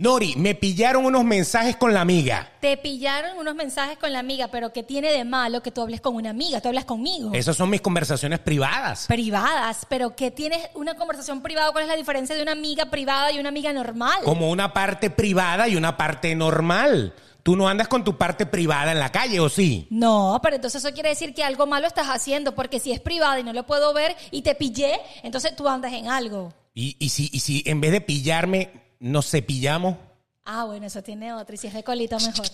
Nori, me pillaron unos mensajes con la amiga. Te pillaron unos mensajes con la amiga, pero ¿qué tiene de malo que tú hables con una amiga? Tú hablas conmigo. Esas son mis conversaciones privadas. Privadas, pero ¿qué tienes una conversación privada? ¿Cuál es la diferencia de una amiga privada y una amiga normal? Como una parte privada y una parte normal. Tú no andas con tu parte privada en la calle, ¿o sí? No, pero entonces eso quiere decir que algo malo estás haciendo, porque si es privada y no lo puedo ver y te pillé, entonces tú andas en algo. Y, y si, y si en vez de pillarme, nos cepillamos. Ah, bueno, eso tiene otro. Y si es de colita, mejor.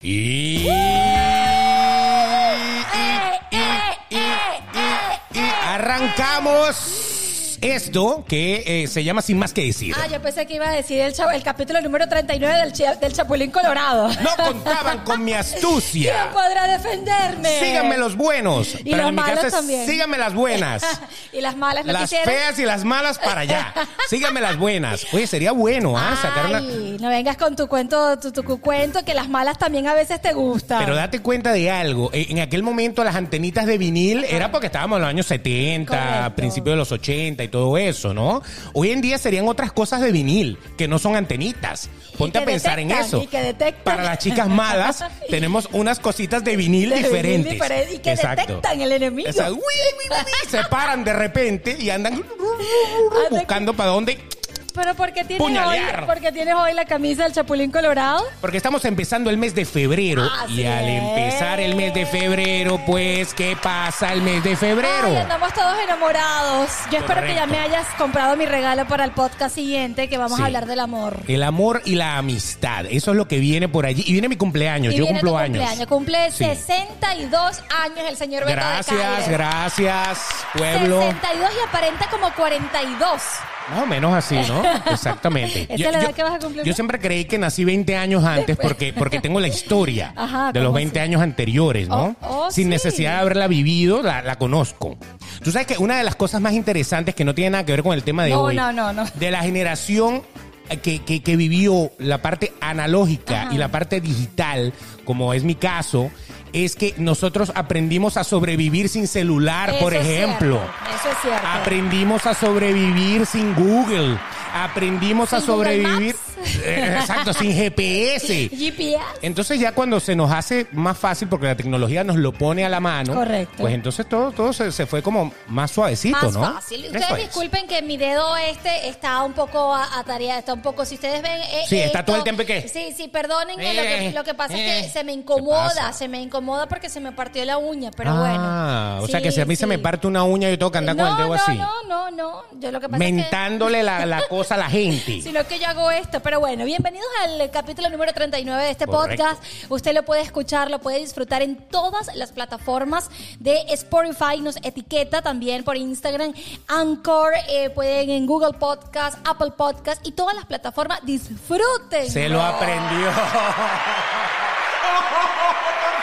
Y... ¡Eh, eh, eh, arrancamos esto que eh, se llama Sin Más que Decir. Ah, yo pensé que iba a decir el, cha- el capítulo número 39 del, Chi- del Chapulín Colorado. No contaban con mi ¿Quién astucia. podrá defenderme? Síganme los buenos. Y pero los en mi malos caso es también. síganme las buenas. y las malas no Las quisieron. feas y las malas para allá. Síganme las buenas. Oye, sería bueno, ¿ah? Sacar una... Ay, no vengas con tu cuento, tu, tu cuento, que las malas también a veces te gustan. Pero date cuenta de algo. Eh, En aquel momento las antenitas de vinil era porque estábamos en los años 70, Correcto. principios de los 80 y todo eso, ¿no? Hoy en día serían otras cosas de vinil que no son antenitas. Ponte a pensar en eso. y que detectan. Para las chicas malas tenemos unas cositas de vinil De vinil diferentes. diferente y que detectan el enemigo. Exacto. Uy, uy, uy, uy. Se paran de repente y andan buscando para dónde. Pero ¿por qué tienes hoy, Puñalear. porque tienes hoy la camisa del Chapulín Colorado? Porque estamos empezando el mes de febrero Así y al es. empezar el mes de febrero, pues, ¿qué pasa el mes de febrero? Ay, andamos todos enamorados. Yo espero que ya me hayas comprado mi regalo para el podcast siguiente, que vamos Sí. a hablar del amor. El amor y la amistad, eso es lo que viene por allí. Y viene mi cumpleaños, Y yo viene cumplo tu años. cumpleaños. Cumple Sí. 62 años el señor Beto de Gracias, gracias, pueblo. 62 y aparenta como 42. Más o menos así, ¿no? Exactamente. Esa es la edad que vas a cumplir, yo siempre creí que nací 20 años antes porque, porque tengo la historia Ajá, de los ¿cómo 20 así? años anteriores, ¿no? Oh, oh, Sin sí. necesidad de haberla vivido, la, la conozco. Tú sabes que una de las cosas más interesantes que no tiene nada que ver con el tema de No, hoy, no, no, no. de la generación que, que- que vivió la parte analógica Ajá. y la parte digital, como es mi caso, es que nosotros aprendimos a sobrevivir sin celular, Eso por ejemplo. eso es cierto. Aprendimos a sobrevivir sin Google. Aprendimos a sobrevivir. Eh, Exacto, sin GPS. GPS. Entonces ya cuando se nos hace más fácil, porque la tecnología nos lo pone a la mano, Correcto. pues entonces todo, todo se, se fue como más suavecito, Más ¿no? fácil. Eso Ustedes es. disculpen que mi dedo este está un poco atareado, está un poco, si ustedes ven... eh, Sí, está esto- todo el tiempo que- Sí, sí, perdonen, Eh, lo, que, lo que pasa es eh, que se me ¿qué incomoda, pasa? se me incomoda porque se me partió la uña, pero ah, bueno. o sea que si a mí se me parte una uña, yo tengo que andar con el dedo no, así. No, no, no, yo lo que pasa es que... mentándole la, la cosa a la gente. Sino que yo hago esto. Pero bueno, bienvenidos al capítulo número 39 de este Correcto. podcast. Usted lo puede escuchar, lo puede disfrutar en todas las plataformas de Spotify. Nos etiqueta también por Instagram, Anchor, eh, pueden en Google Podcast, Apple Podcast y todas las plataformas. Disfruten. Se lo aprendió.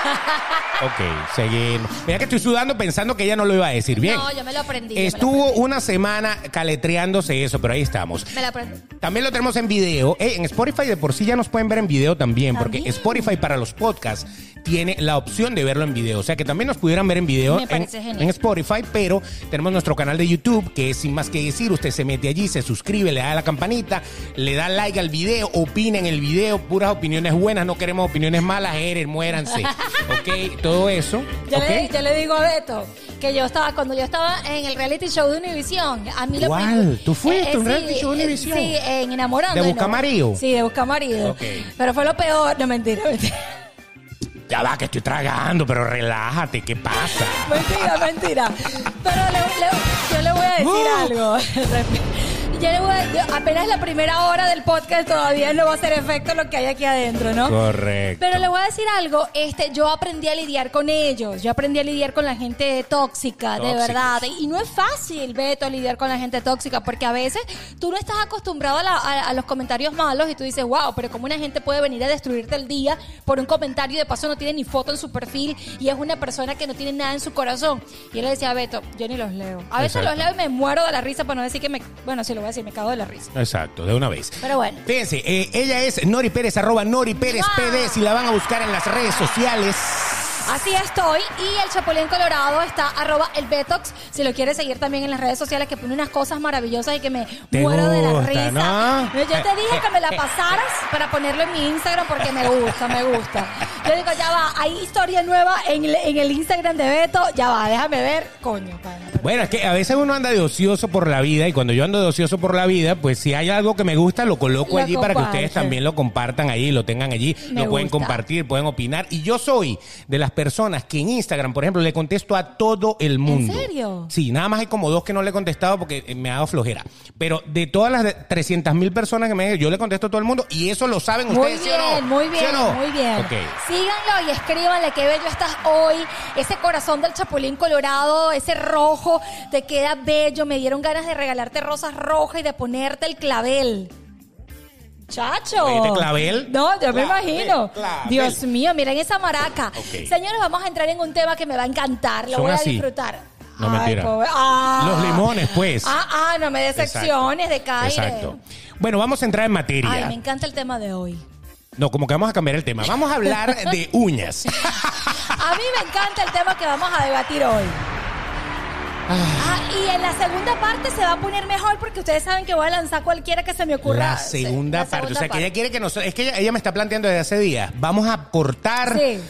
ok, seguimos. Mira que estoy sudando pensando que ella no lo iba a decir bien. No, yo me lo aprendí. yo me lo Estuvo aprendí. una semana caletreándose eso, pero ahí estamos. Me lo aprendí. También lo tenemos en video. Eh, en Spotify de por sí ya nos pueden ver en video también, porque También. Spotify para los podcasts tiene la opción de verlo en video. O sea que también nos pudieran ver en video Me en, parece genial. en Spotify, pero tenemos nuestro canal de YouTube que es sin más que decir. Usted se mete allí, se suscribe, le da la campanita, le da like al video, opina en el video, puras opiniones buenas, no queremos opiniones malas, eres, muéranse. ok, todo eso. Yo, le, yo le digo a Beto que yo estaba, cuando yo estaba en el reality show de Univision, a mí lo ¿Tú fuiste a un sí, reality show de eh, Univision? Sí, en Enamorando. ¿De Busca Marido? Sí, de Busca Marido. Ok. Pero fue lo peor, no mentira, mentira. Ya va, que estoy tragando, pero relájate, ¿qué pasa? Mentira, mentira. Pero le- le- yo le voy a decir Uh. algo. Yo le voy a, apenas la primera hora del podcast todavía no va a hacer efecto lo que hay aquí adentro, ¿no? Correcto. Pero le voy a decir algo, este, yo aprendí a lidiar con ellos, yo aprendí a lidiar con la gente tóxica, de Tóxicos. verdad. Y no es fácil, Beto, lidiar con la gente tóxica, porque a veces tú no estás acostumbrado a, la- a- a los comentarios malos y tú dices, wow, pero como una gente puede venir a destruirte el día por un comentario y de paso no tiene ni foto en su perfil y es una persona que no tiene nada en su corazón. Y él le decía, Beto, yo ni los leo. A veces Exacto. los leo y me muero de la risa para no decir que me, bueno, si lo voy a decir, me cago de la risa. Exacto, de una vez. Pero bueno. Fíjense, eh, ella es Nori Pérez, arroba Nori Pérez. PD, si la van a buscar en las redes sociales. Así estoy. Y el Chapulín Colorado está arroba el Betox. Si lo quieres seguir también en las redes sociales, que pone unas cosas maravillosas y que me ¿Te muero de la gusta, risa. no? Yo te dije que me la pasaras para ponerlo en mi Instagram porque me gusta, me gusta. Yo digo, ya va, hay historia nueva en el, en el Instagram de Beto. Ya va, déjame ver. Coño, pana. Bueno, es que a veces uno anda de ocioso por la vida y cuando yo ando de ocioso por la vida, pues si hay algo que me gusta, lo coloco Lo allí para que ustedes también lo compartan ahí, lo tengan allí, Me lo pueden gusta. compartir, pueden opinar. Y yo soy de las personas que en Instagram, por ejemplo, le contesto a todo el mundo. serio? Sí, nada más hay como dos que no le he contestado porque eh, me ha dado flojera. Pero de todas las 300 mil personas que me yo le contesto a todo el mundo y eso lo saben Muy ustedes, ¿sí o bien, no? muy ¿Sí bien, o no? muy bien. Síganlo y escríbanle qué bello estás hoy. Ese corazón del chapulín colorado, ese rojo, te queda bello. Me dieron ganas de regalarte rosas rojas y de ponerte el clavel. Chacho. ¿Este clavel? No, yo me imagino. clavel. Dios mío, miren esa maraca. Señores, vamos a entrar en un tema que me va a encantar. Lo Son voy a así. disfrutar. No, mentira. pobre- ah. Los limones, pues. Ah, ah, no me decepciones de Caire. Exacto. Bueno, vamos a entrar en materia. Ay, me encanta el tema de hoy. No, como que vamos a cambiar el tema. Vamos a hablar de uñas. A mí me encanta el tema que vamos a debatir hoy. Ah, y en la segunda parte se va a poner mejor porque ustedes saben que voy a lanzar cualquiera que se me ocurra. La segunda La parte. segunda o sea, que ella quiere que nosotros. Es que ella, ella me está planteando desde hace días. Vamos a cortar. Sí.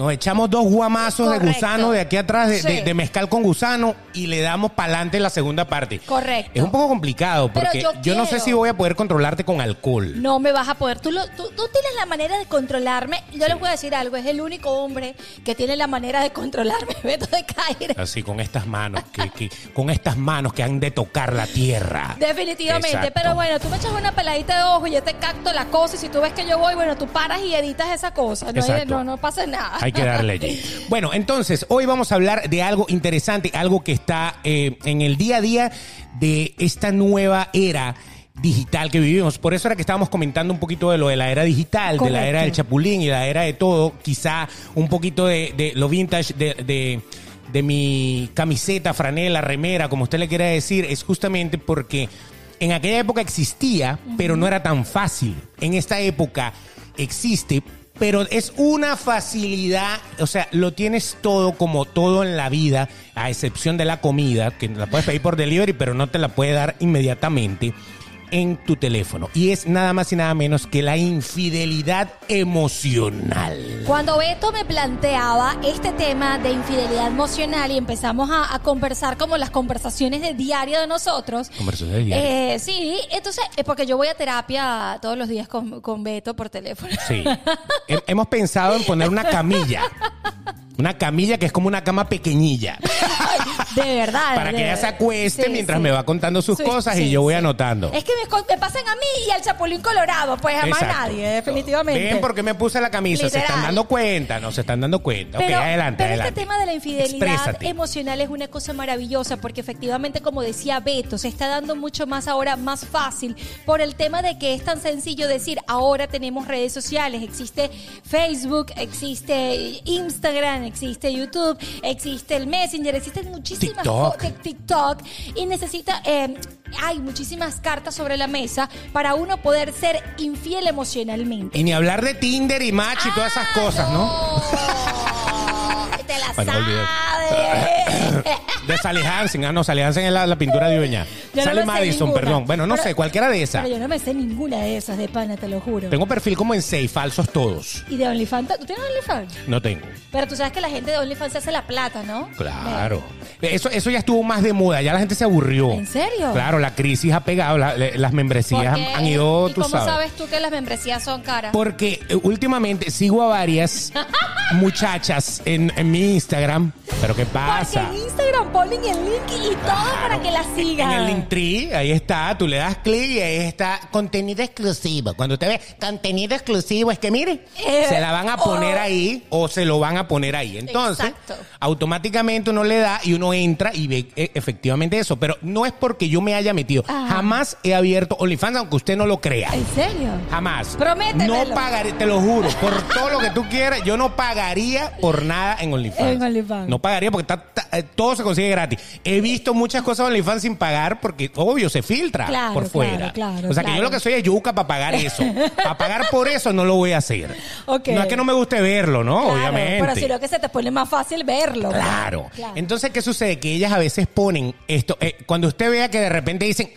Nos echamos dos guamazos de gusano de aquí atrás, de, Sí. de- de mezcal con gusano, y le damos para adelante la segunda parte. Correcto. Es un poco complicado Pero porque yo no sé si voy a poder controlarte con alcohol. No me vas a poder. Tú, lo- tú, tú tienes la manera de controlarme. Yo les voy a decir algo. Es el único hombre que tiene la manera de controlarme. Beto de caer. Así con estas manos, que, que- con estas manos que han de tocar la tierra. Definitivamente, Exacto. pero bueno, tú me echas una peladita de ojo y yo te capto la cosa y si tú ves que yo voy, bueno, tú paras y editas esa cosa, no, hay- no, no pasa nada. Hay que darle allí. Bueno, entonces, hoy vamos a hablar de algo interesante, algo que está eh, en el día a día de esta nueva era digital que vivimos. Por eso era que estábamos comentando un poquito de lo de la era digital, de la era del chapulín y la era de todo. Quizá un poquito de, de lo vintage de, de- de mi camiseta, franela, remera, como usted le quiera decir, es justamente porque en aquella época existía, pero no era tan fácil. En esta época existe, pero es una facilidad, o sea, lo tienes todo como todo en la vida, a excepción de la comida, que la puedes pedir por delivery, pero no te la puede dar inmediatamente en tu teléfono. Y es nada más y nada menos que la infidelidad emocional. Cuando Beto me planteaba este tema de infidelidad emocional y empezamos a, a conversar como las conversaciones de diario de nosotros. Conversaciones de diario. eh, sí, entonces, es porque yo voy a terapia todos los días con, con Beto por teléfono. Sí. He- Hemos pensado en poner una camilla. Una camilla que es como una cama pequeñilla. De verdad. Para que ella se acueste sí, mientras sí. me va contando sus Sí, cosas y yo voy anotando. Es que me, pasan a mí y al Chapulín Colorado, pues a más nadie, definitivamente. Ven por qué me puse la camisa. Se están dando cuenta, no se están dando cuenta. Pero, ok, adelante, pero adelante. este tema de la infidelidad Exprésate. emocional es una cosa maravillosa porque efectivamente, como decía Beto, se está dando mucho más ahora, más fácil por el tema de que es tan sencillo decir, ahora tenemos redes sociales, existe Facebook, existe Instagram, existe YouTube, existe el Messenger, existen muchísimas TikTok. co- TikTok y necesita, eh, hay muchísimas cartas sobre la mesa para uno poder ser infiel emocionalmente. Y ni hablar de Tinder y Match y todas esas Ah, cosas, ¿no? Te la olvídate. sabes. De Sally Hansen. Ah, no, Sally Hansen es la, la pintura de uña. Yo no Sally me sé Madison, ninguna. perdón. Bueno, no Pero- sé, cualquiera de esas. Pero yo no me sé ninguna de esas de pana, te lo juro. Tengo perfil como en seis, falsos todos. ¿Y de OnlyFans? ¿Tú tienes OnlyFans? No tengo. Pero tú sabes que la gente de OnlyFans se hace la plata, ¿no? Claro. Eso, eso ya estuvo más de moda, ya la gente se aburrió. ¿En serio? Claro, la crisis ha pegado, la- la- las membresías han, Porque- han ido, ¿Y tú cómo sabes. sabes tú que las membresías son caras? Porque eh, últimamente sigo a varias muchachas en, en mi Instagram. Pero ¿qué Porque pasa? en Instagram ponen el link y todo para que la sigan. En el Linktree, ahí está, tú le das clic y ahí está contenido exclusivo. Cuando usted ve contenido exclusivo, es que mire, Eh, se la van a poner oh. ahí o se lo van a poner ahí. Entonces, Exacto. automáticamente uno le da y uno entra y ve eh, efectivamente eso. Pero no es porque yo me haya metido. Ajá. Jamás he abierto OnlyFans, aunque usted no lo crea. ¿En serio? Jamás. Prométemelo. No pagaré, te lo juro, por todo lo que tú quieras, yo no pagaría por nada en OnlyFans. En OnlyFans. No pagaría. porque está- está- eh, todo se consigue gratis. He visto muchas cosas en OnlyFans sin pagar porque, obvio, se filtra Claro, por fuera. claro, claro, o sea, que yo lo que soy es yuca para pagar eso. para pagar por eso no lo voy a hacer. No es que no me guste verlo, ¿no? Obviamente. Pero sino que se te pone más fácil verlo. Claro. Claro. Entonces, ¿qué sucede? Que ellas a veces ponen esto. eh, cuando usted vea que de repente dicen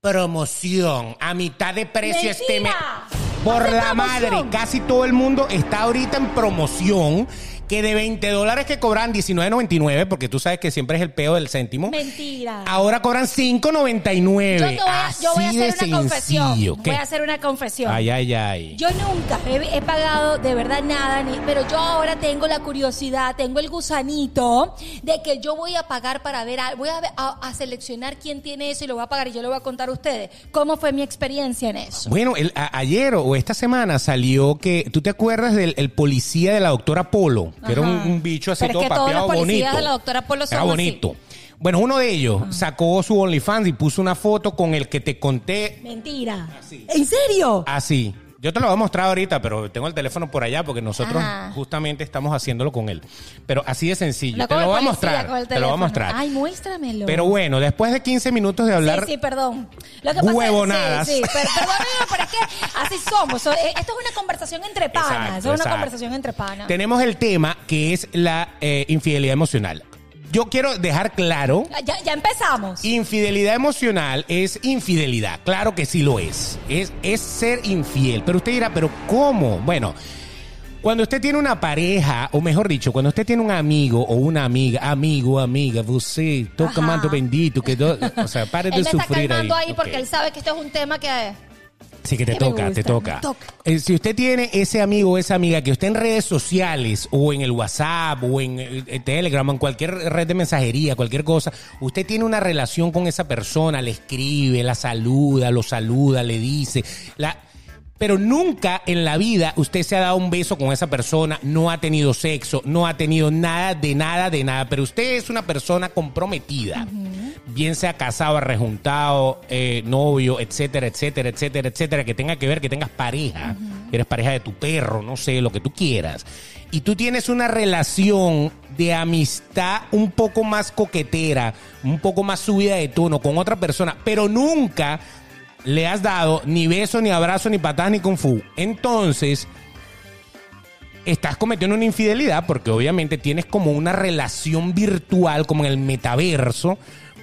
promoción a mitad de precio este mes. ¡Mentira! Por la madre, casi todo el mundo está ahorita en promoción. Que de 20 dólares que cobran 19.99, porque tú sabes que siempre es el peo del céntimo. Mentira. Ahora cobran 5.99. Yo, voy a, yo voy a hacer una confesión. ¿Qué? Voy a hacer una confesión. Ay, ay, ay. Yo nunca he, he pagado de verdad nada, ni, pero yo ahora tengo la curiosidad, tengo el gusanito de que yo voy a pagar para ver, a- voy a, a- a seleccionar quién tiene eso y lo voy a pagar y yo lo voy a contar a ustedes. ¿Cómo fue mi experiencia en eso? Bueno, el- ayer o esta semana salió que. ¿Tú te acuerdas del el policía de la doctora Polo? Que era un, bicho así Pero es todo que todos policías bonito. de la doctora Polo son Era así. bonito. Bueno, uno de ellos sacó su OnlyFans y puso una foto con el que te conté Mentira. ¿En serio? así. Yo te lo voy a mostrar ahorita, pero tengo el teléfono por allá porque nosotros Ajá. justamente estamos haciéndolo con él. Pero así de sencillo. No te lo voy a mostrar. Te lo voy a mostrar. Ay, muéstramelo. Pero bueno, después de 15 minutos de hablar. Sí, sí, perdón. Lo que pasa es- Huevonadas. sí, sí, per- perdóname, pero es que así somos. So- eh, Esto es una conversación entre panas. Exacto, es una exacto. conversación entre panas. Tenemos el tema que es la eh, infidelidad emocional. Yo quiero dejar claro Ya, ya empezamos. Infidelidad emocional es infidelidad, claro que sí lo es. es. Es ser infiel. Pero usted dirá, ¿pero cómo? Bueno, cuando usted tiene una pareja, o mejor dicho, cuando usted tiene un amigo o una amiga, amigo, amiga, você, toca manto bendito, que do- o sea, pare él de me está sufrir ahí. calmando ahí, porque Ok. él sabe que esto es un tema que... Sí, que te toca, te toca. Eh, si usted tiene ese amigo o esa amiga que está en redes sociales o en el WhatsApp o en eh, eh, Telegram o en cualquier red de mensajería, cualquier cosa, usted tiene una relación con esa persona, le escribe, la saluda, lo saluda, le dice, la... Pero nunca en la vida usted se ha dado un beso con esa persona, no ha tenido sexo, no ha tenido nada de nada de nada, pero usted es una persona comprometida, bien sea casado, rejuntado, eh, novio, etcétera, etcétera, etcétera, etcétera, que tenga que ver, que tengas pareja, que eres pareja de tu perro, no sé, lo que tú quieras. Y tú tienes una relación de amistad un poco más coquetera, un poco más subida de tono con otra persona, pero nunca le has dado ni beso, ni abrazo, ni patada, ni kung fu. Entonces, estás cometiendo una infidelidad porque obviamente tienes como una relación virtual, como en el metaverso,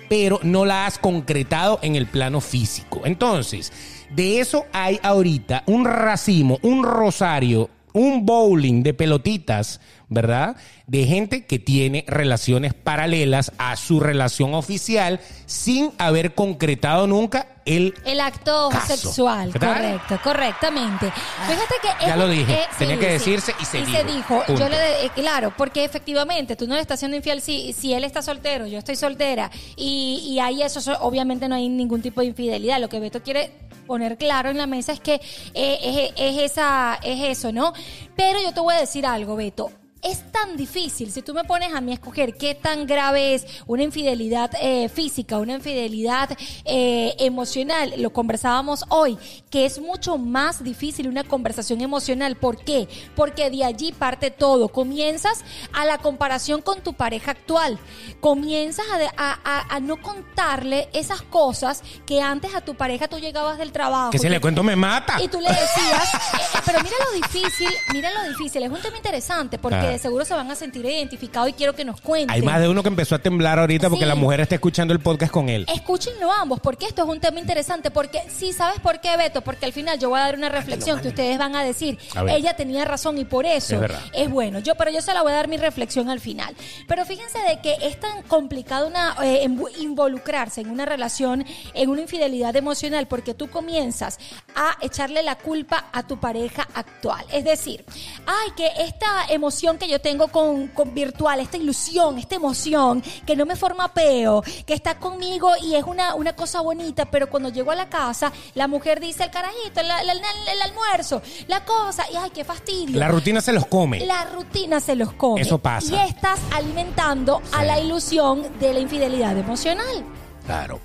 pero no la has concretado en el plano físico. Entonces, de eso hay ahorita un racimo, un rosario, un bowling de pelotitas, ¿verdad? De gente que tiene relaciones paralelas a su relación oficial sin haber concretado nunca el El acto Caso. sexual, correcto, correctamente. Fíjate que Ya es- lo dije, eh, tenía que decirse y se dijo, punto. Yo le de- eh, claro, porque efectivamente tú no le estás siendo infiel si, si él está soltero, yo estoy soltera y, y ahí eso, eso, obviamente no hay ningún tipo de infidelidad. Lo que Beto quiere poner claro en la mesa es que eh, es, es esa es eso, ¿no? Pero yo te voy a decir algo, Beto es tan difícil, si tú me pones a mí a escoger qué tan grave es una infidelidad eh, física, una infidelidad eh, emocional, lo conversábamos hoy, que es mucho más difícil una conversación emocional. ¿Por qué? Porque de allí parte todo. Comienzas a la comparación con tu pareja actual. Comienzas a, de- a- a- a no contarle esas cosas que antes a tu pareja tú llegabas del trabajo. que si le cuento me mata. y tú le decías, eh, eh, pero mira lo difícil, mira lo difícil, es un tema interesante porque Ah. De seguro se van a sentir identificados y quiero que nos cuenten. Hay más de uno que empezó a temblar ahorita porque Sí. la mujer está escuchando el podcast con él. Escúchenlo ambos, porque esto es un tema interesante. Porque sí, ¿sabes por qué, Beto? Porque al final yo voy a dar una reflexión que ustedes van a decir. A. Ella tenía razón y por eso Es bueno. Yo, pero yo se la voy a dar mi reflexión al final. Pero fíjense de que es tan complicado una, eh, invo- involucrarse en una relación, en una infidelidad emocional, porque tú comienzas a echarle la culpa a tu pareja actual. Es decir, ay, que esta emoción que yo tengo con, con virtual, esta ilusión, esta emoción, que no me forma peo, que está conmigo y es una, una cosa bonita, pero cuando llego a la casa, la mujer dice el carajito, el, el- el- el almuerzo, la cosa, y ay, qué fastidio. La rutina se los come. La rutina se los come. Eso pasa. Y estás alimentando a la ilusión de la infidelidad emocional. Claro.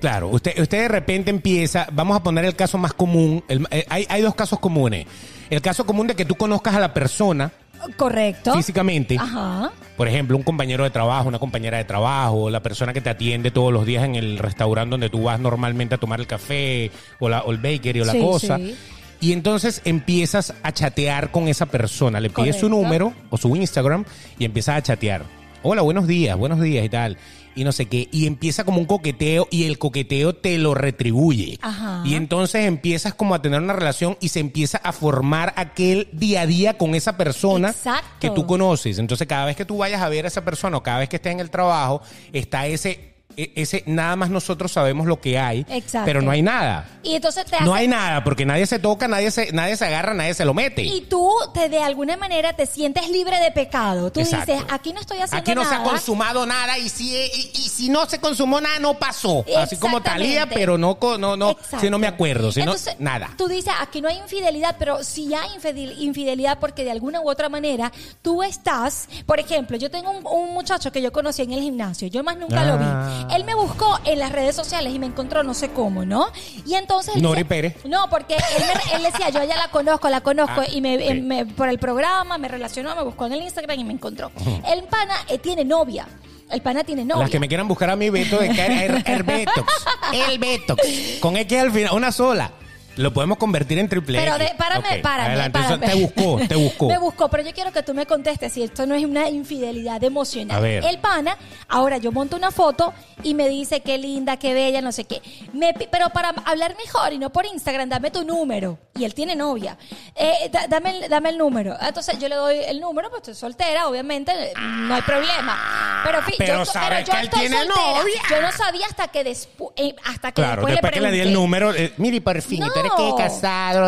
Claro, usted, usted de repente empieza, vamos a poner el caso más común, el- eh, hay, hay dos casos comunes. El caso común de que tú conozcas a la persona, Correcto. físicamente. Ajá. Por ejemplo, un compañero de trabajo, una compañera de trabajo, la persona que te atiende todos los días en el restaurante donde tú vas normalmente a tomar el café o, la, o el bakery o la Sí, cosa. sí. Y entonces empiezas a chatear con esa persona. Le pides su número o su Instagram y empiezas a chatear. Hola, buenos días, buenos días y tal. Y no sé qué. Y empieza como un coqueteo y el coqueteo te lo retribuye. Ajá. Y entonces empiezas como a tener una relación y se empieza a formar aquel día a día con esa persona Exacto. que tú conoces. Entonces, cada vez que tú vayas a ver a esa persona o cada vez que estés en el trabajo, está ese, ese, nada más nosotros sabemos lo que hay, Exacto. pero no hay nada. Y entonces te No hace- hay nada, porque nadie se toca, nadie se, nadie se agarra, nadie se lo mete. Y tú te de alguna manera te sientes libre de pecado. Tú Exacto. dices, aquí no estoy haciendo Aquí no se ha nada. consumado nada y si, y, y si no se consumó nada, no pasó. Así como Talía, pero no, no, no, Exacto. si no me acuerdo, si no, nada. Tú dices, aquí no hay infidelidad, pero sí hay infidel- infidelidad porque de alguna u otra manera tú estás, por ejemplo, yo tengo un, un muchacho que yo conocí en el gimnasio, yo más nunca Ah. lo vi. Él me buscó en las redes sociales y me encontró no sé cómo, ¿no? Y entonces... Nori decía- Pérez. No, porque él, me- él decía, yo ya la conozco, la conozco, Ah, y me, me- por el programa me relacionó, me buscó en el Instagram y me encontró. El pana eh, tiene novia. El pana tiene novia. Las que me quieran buscar a mi Beto de que el, el Betox. El Betox. Con X al final, una sola. Lo podemos convertir en triple Pero X. de, párame, Ok, párame, adelante. Eso párame. Te buscó, te buscó. Me buscó, pero yo quiero que tú me contestes si esto no es una infidelidad emocional. A ver. El pana, ahora yo monto una foto y me dice qué linda, qué bella, no sé qué. Me pi- pero para hablar mejor y no por Instagram, dame tu número. Y él tiene novia. Eh, da- dame, el, dame el número. Entonces yo le doy el número, pues estoy soltera, obviamente, eh, no hay problema. Pero, fi- Pero yo, sabe yo que él estoy tiene soltera. novia. Yo no sabía hasta que, despu- eh, hasta que Claro, después, después que le di el pregunté. número. eh, mire, por fin, tú eres que casado,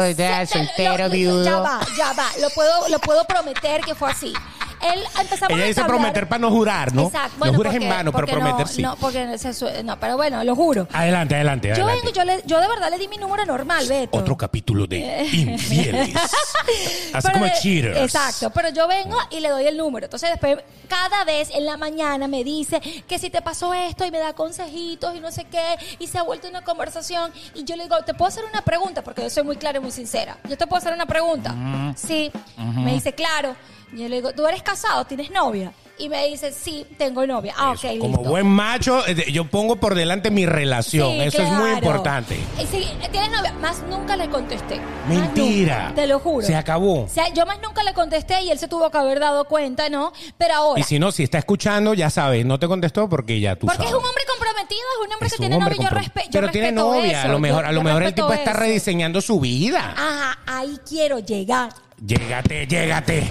soltero, lo- viudo. Ya va, ya va. Lo puedo, lo puedo prometer que fue así. Él empezamos Ella a dice prometer para no jurar, ¿no? Exacto. no jures porque- en vano, pero prometer no, sí. No, porque se no, pero bueno, lo juro. Adelante, adelante, Yo adelante. vengo, yo, le, yo de verdad le di mi número normal, Beto. Otro capítulo de infieles. Así Pero como cheaters. Exacto, pero yo vengo y le doy el número. Entonces después, cada vez en la mañana me dice que si te pasó esto y me da consejitos y no sé qué, y se ha vuelto una conversación. Y yo le digo, ¿te puedo hacer una pregunta? Porque yo soy muy clara y muy sincera. ¿Yo te puedo hacer una pregunta? Sí. Me dice, claro. Y yo le digo, ¿tú eres casado? ¿Tienes novia? Y me dice, sí, tengo novia. Ah, ok, Como listo. buen macho, eh, yo pongo por delante mi relación. Sí, Eso es muy claro. importante. Y sí, ¿tienes novia? Más nunca le contesté. Más Mentira. nunca, te lo juro. Se acabó. O sea, yo más nunca le contesté y él se tuvo que haber dado cuenta, ¿no? Pero ahora. Y si no, si está escuchando, ya sabes, no te contestó porque ya tú porque sabes. es un hombre comprometido, es un hombre Es que un tiene hombre novio. Yo, comprom- respe- yo Pero tiene respeto novia. eso, a lo mejor, yo- a lo yo mejor el respeto tipo está eso. rediseñando su vida. Ajá, ahí quiero llegar. Llégate, llégate.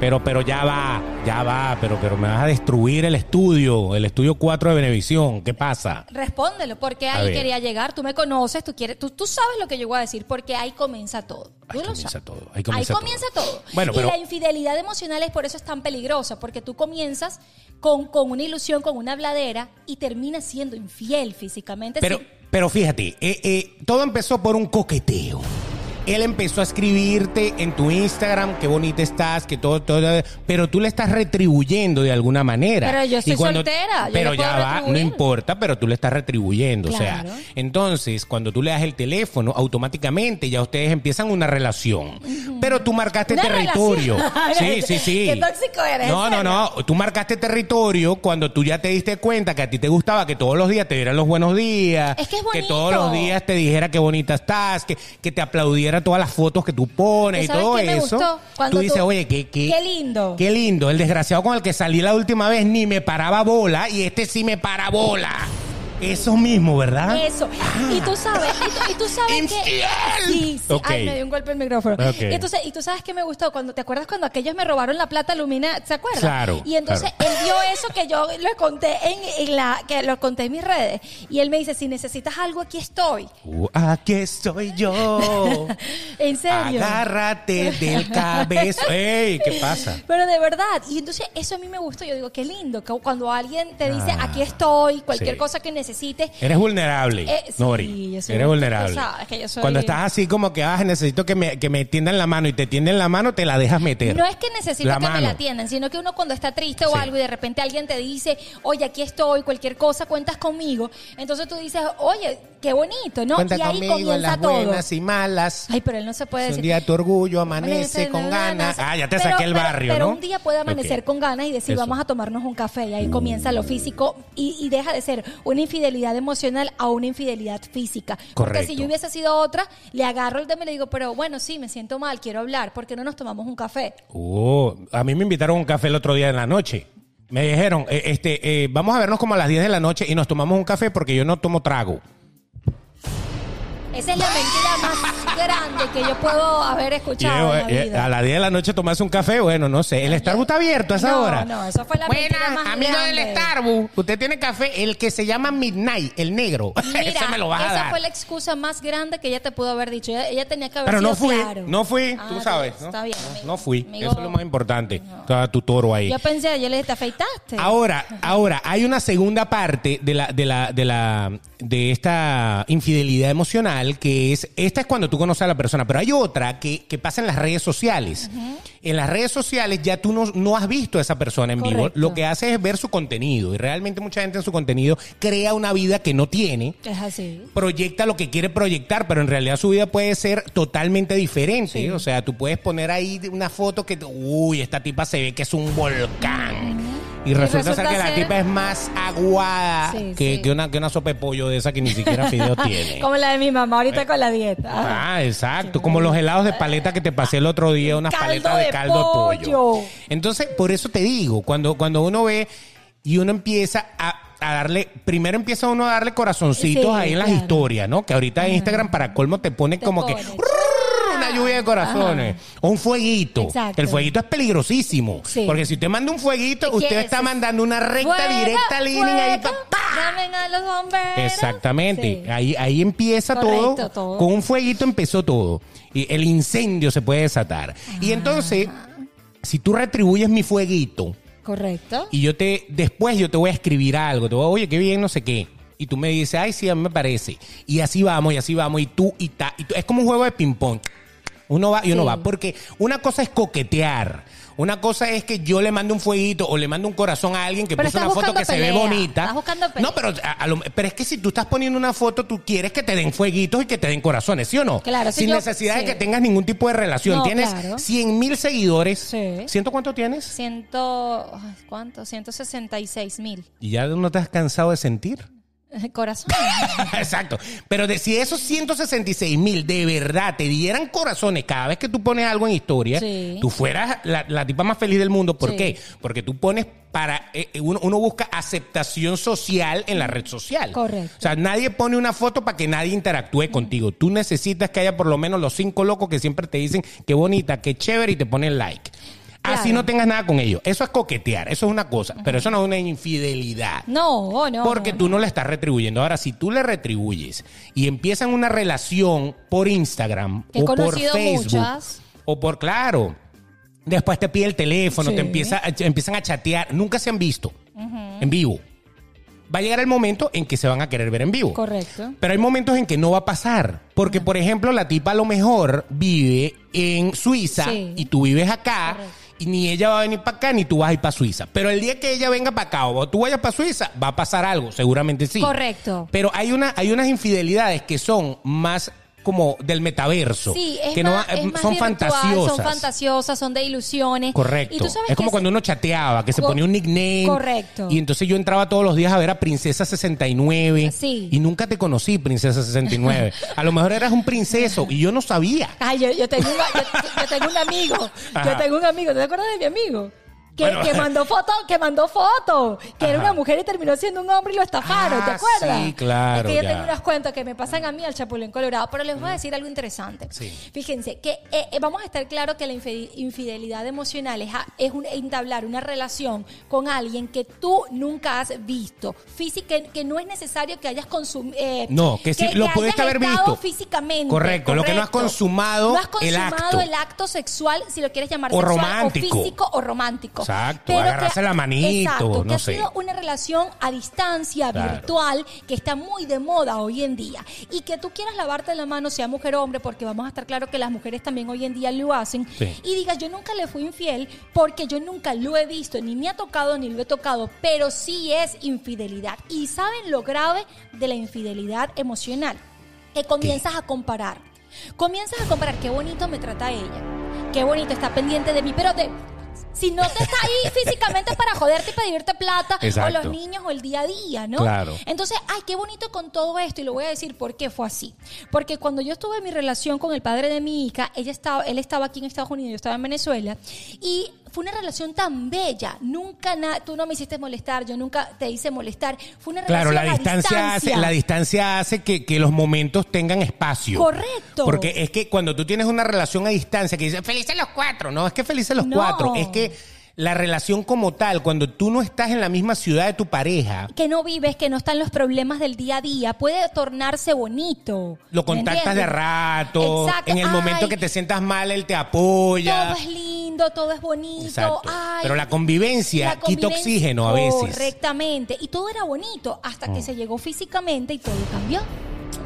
Pero, pero ya va, ya va, pero, pero me vas a destruir el estudio, el estudio 4 de Benevisión. ¿Qué pasa? Respóndelo, porque A ahí ver. quería llegar. Tú me conoces, tú quieres, tú, tú sabes lo que yo voy a decir, porque ahí comienza todo. Ahí Tú lo comienza sabes. todo, ahí comienza todo. todo. Bueno, y pero- la infidelidad emocional es por eso es tan peligrosa, porque tú comienzas con, con una ilusión, con una habladera y terminas siendo infiel físicamente. Pero, pero fíjate, eh, eh, todo empezó por un coqueteo. Él empezó a escribirte en tu Instagram, qué bonita estás, que todo, todo, pero tú le estás retribuyendo de alguna manera. Pero yo Y estoy soltera, yo pero ya va, no importa, pero tú le estás retribuyendo. O sea, entonces, cuando tú le das el teléfono, automáticamente ya ustedes empiezan una relación. Pero tú marcaste Una territorio. relación. sí, sí, sí. Qué tóxico eres, No, ¿en no, no. Tú marcaste territorio cuando tú ya te diste cuenta que a ti te gustaba que todos los días te dieran los buenos días. Es que es Que todos los días te dijera qué bonita estás, que, que te aplaudiera todas las fotos que tú pones ¿Tú y sabes todo qué me eso. gustó? Cuando tú dices, tú- oye, qué, qué, Qué lindo. Qué lindo. El desgraciado con el que salí la última vez ni me paraba bola y este sí me para bola. Eso mismo, ¿verdad? Eso. Y tú sabes, y tú, y tú sabes que. Sí, sí. Ok. Ay, me dio un golpe el micrófono. Ok. Y, entonces, y tú sabes que me gustó cuando te acuerdas cuando aquellos me robaron la plata lumina, ¿se acuerdan? Claro, Y entonces claro. él vio eso que yo le conté en, en la que lo conté en mis redes y él me dice, "Si necesitas algo aquí estoy." Uh, aquí estoy yo. En serio. Agárrate del cabezo. ¡Ey! ¿Qué pasa? Pero de verdad, y entonces eso a mí me gustó. Yo digo, qué lindo, que cuando alguien te dice, Ah, aquí estoy, cualquier sí. cosa que necesites, Eres vulnerable, Eh, sí, Nori. yo soy- Eres vulnerable. tú sabes que yo soy- Cuando estás así como que, ah, necesito que me, que me tiendan la mano y te tienden la mano, te la dejas meter. No es que necesito La que me la atiendan, sino que uno cuando está triste o Sí. algo y de repente alguien te dice, oye, aquí estoy, cualquier cosa, cuentas conmigo. Entonces tú dices, oye, qué bonito, ¿no? Cuenta y ahí conmigo comienza las todo. buenas y malas. Ay, pero él no se puede Si un decir. día tu orgullo amanece con ganas. Ah, ya te Pero- saqué el pero- barrio, pero ¿no? un día puede amanecer con ganas y decir, Eso. vamos a tomarnos un café. Y ahí comienza lo físico y, y deja de ser una infidelidad emocional a una infidelidad física. Porque Correcto. si yo hubiese sido otra, le agarro el tema y le digo, pero bueno, sí, me siento mal, quiero hablar, ¿por qué no nos tomamos un café? Uh, a mí me invitaron a un café el otro día en la noche. Me dijeron, eh, este, eh, vamos a vernos como a las 10 de la noche y nos tomamos un café porque yo no tomo trago. Esa es la mentira más grande que yo puedo haber escuchado yo, en la eh, vida. a las 10 de la noche tomarse un café, bueno, no sé. El Starbucks está abierto a esa No, hora. no, eso fue la mentira más amigo del. Starbucks, usted tiene café, el que se llama Midnight, el negro. Mira, Ese me lo vas a esa dar. fue la excusa más grande que ella te pudo haber dicho. Ella, ella tenía que haber Pero no fui, claro. no fui, Ah, tú sabes. ¿no? Está bien, No, amigo. no fui, Amigo, eso es lo más importante. Estaba tu toro ahí. Yo pensé, yo le dije, ¿te afeitaste? Ahora, ahora, hay una segunda parte de la, de la, de la, de esta infidelidad emocional que es, esta es cuando tú conoces a la persona, pero hay otra que, que pasa en las redes sociales. En las redes sociales ya tú no, no has visto a esa persona en vivo. Lo que haces es ver su contenido y realmente mucha gente en su contenido crea una vida que no tiene Es así. proyecta lo que quiere proyectar, pero en realidad su vida puede ser totalmente diferente. O sea, tú puedes poner ahí una foto que, uy, esta tipa se ve que es un volcán. Y resulta, ser que la ser- tipa es más aguada Sí, que, sí. que una, que una sopa de pollo de esa que ni siquiera fideo tiene. Como la de mi mamá ahorita con la dieta. Ah, exacto. Como los helados de paleta que te pasé el otro día, unas Caldo paletas de de caldo de pollo. Entonces, por eso te digo, cuando, cuando uno ve y uno empieza a, a darle, primero empieza uno a darle corazoncitos Sí, ahí en las historias, ¿no? Que ahorita en Instagram para colmo te pone Te como que una lluvia de corazones o un fueguito. Exacto. El fueguito es peligrosísimo. Sí. Porque si usted manda un fueguito, ¿Qué usted es? está mandando una recta, Fuego, directa línea fuego, pa- ¡pa! Llamen a los bomberos. Exactamente. Sí. Ahí, ahí empieza Correcto, todo, todo. Con un fueguito empezó todo. Y el incendio se puede desatar. Ah. Y entonces, si tú retribuyes mi fueguito Correcto. y yo te, después yo te voy a escribir algo, te voy a, oye, qué bien, no sé qué. Y tú me dices, ay, sí, a mí me parece. Y así vamos, y así vamos, y tú, y ta. Y tú- es como un juego de ping-pong. Uno va y uno Sí. va. Porque una cosa es coquetear. Una cosa es que yo le mando un fueguito o le mando un corazón a alguien que Pero puso una foto que se ve bonita. Estás buscando pelea. no, pero, a- a lo- pero es que si tú estás poniendo una foto, tú quieres que te den fueguitos y que te den corazones, ¿sí o no? Claro, si Sin yo- necesidad sí. de que tengas ningún tipo de relación. No, tienes claro. 100 mil seguidores. Sí. ¿Ciento cuánto tienes? Ciento, ¿cuánto? 166 mil. ¿Y ya no te has cansado de sentir? Corazón. Exacto. Pero de, si esos 166 mil de verdad te dieran corazones cada vez que tú pones algo en historia, Sí. tú fueras la, la tipa más feliz del mundo. ¿Por Sí. qué? Porque tú pones para. eh, uno, uno busca aceptación social en la red social. Correcto. O sea, nadie pone una foto para que nadie interactúe contigo. Tú necesitas que haya por lo menos los cinco locos que siempre te dicen qué bonita, qué chévere y te ponen like. Así no tengas nada con ellos. Eso es coquetear, eso es una cosa. Pero eso no es una infidelidad. No, no. Porque no, tú no le estás retribuyendo. Ahora, si tú le retribuyes y empiezan una relación por Instagram Que o por Facebook muchas. o por claro, después te pide el teléfono, Sí. te empieza, empiezan a chatear, nunca se han visto en vivo. Va a llegar el momento en que se van a querer ver en vivo. Correcto. Pero hay momentos en que no va a pasar. Porque, por ejemplo, la tipa a lo mejor vive en Suiza Sí. y tú vives acá. Correcto. Y ni ella va a venir para acá ni tú vas a ir para Suiza. Pero el día que ella venga para acá o tú vayas para Suiza, va a pasar algo, seguramente sí. Correcto. Pero hay, una, hay unas infidelidades que son más como del metaverso. Sí, es que no, más, es más son virtual, fantasiosas. Son fantasiosas, son de ilusiones. Correcto. Y tú sabes es como cuando uno chateaba, que se ponía un nickname. Correcto. Y entonces yo entraba todos los días a ver a Princesa 69. Sí. Y nunca te conocí, Princesa 69. a lo mejor eras un princeso y yo no sabía. Ay, yo, yo tengo, yo, yo tengo un amigo. Ajá. Yo tengo un amigo. ¿Te acuerdas de mi amigo? Que, Bueno. que mandó foto, que mandó foto, que era una mujer y terminó siendo un hombre y lo estafaron, ¿te Ah, acuerdas? sí, claro, Es que yo ya. tengo unos cuentos que me pasan a mí al Chapulín Colorado, pero les voy a decir algo interesante. Sí. Fíjense, que eh, eh, vamos a estar claro que la infide- infidelidad emocional es, es un- entablar una relación con alguien que tú nunca has visto, física, que, que no es necesario que hayas consumido. No, que sí, lo pudiste haber visto. físicamente. Correcto, lo que no has consumado No has el consumado acto. el acto sexual, si lo quieres llamar O sexual, romántico. o físico o romántico. Físico. Exacto, agarrarse la manito, exacto, que ha sido una relación a distancia, Claro. virtual, que está muy de moda hoy en día. Y que tú quieras lavarte la mano, sea mujer o hombre, porque vamos a estar claro que las mujeres también hoy en día lo hacen. Sí. Y digas, yo nunca le fui infiel porque yo nunca lo he visto, ni me ha tocado, ni lo he tocado, pero sí es infidelidad. Y saben lo grave de la infidelidad emocional, que comienzas a comparar. Comienzas a comparar qué bonito me trata ella, qué bonito está pendiente de mí, pero de, si no te está ahí físicamente para joderte y pedirte plata, o Exacto. los niños o el día a día, ¿no? Claro. Entonces, ay, qué bonito con todo esto y lo voy a decir por qué fue así. Porque cuando yo estuve en mi relación con el padre de mi hija, ella estaba, él estaba aquí en Estados Unidos, yo estaba en Venezuela y fue una relación tan bella. Nunca na- tú no me hiciste molestar, yo nunca te hice molestar. Fue una Claro, relación la a distancia, hace, la distancia hace que, que los momentos tengan espacio. Correcto. Porque es que cuando tú tienes una relación a distancia que dice felices los cuatro, no es que felices los No. cuatro, es que la relación como tal, cuando tú no estás en la misma ciudad de tu pareja, que no vives, que no están los problemas del día a día, puede tornarse bonito. lo ¿Me contactas de rato, Exacto. en el momento que te sientas mal, él te apoya. Todo es lindo, todo es bonito. Ay, Pero la convivencia la quita oxígeno a veces. Correctamente. Y todo era bonito hasta que Mm. se llegó físicamente y todo cambió.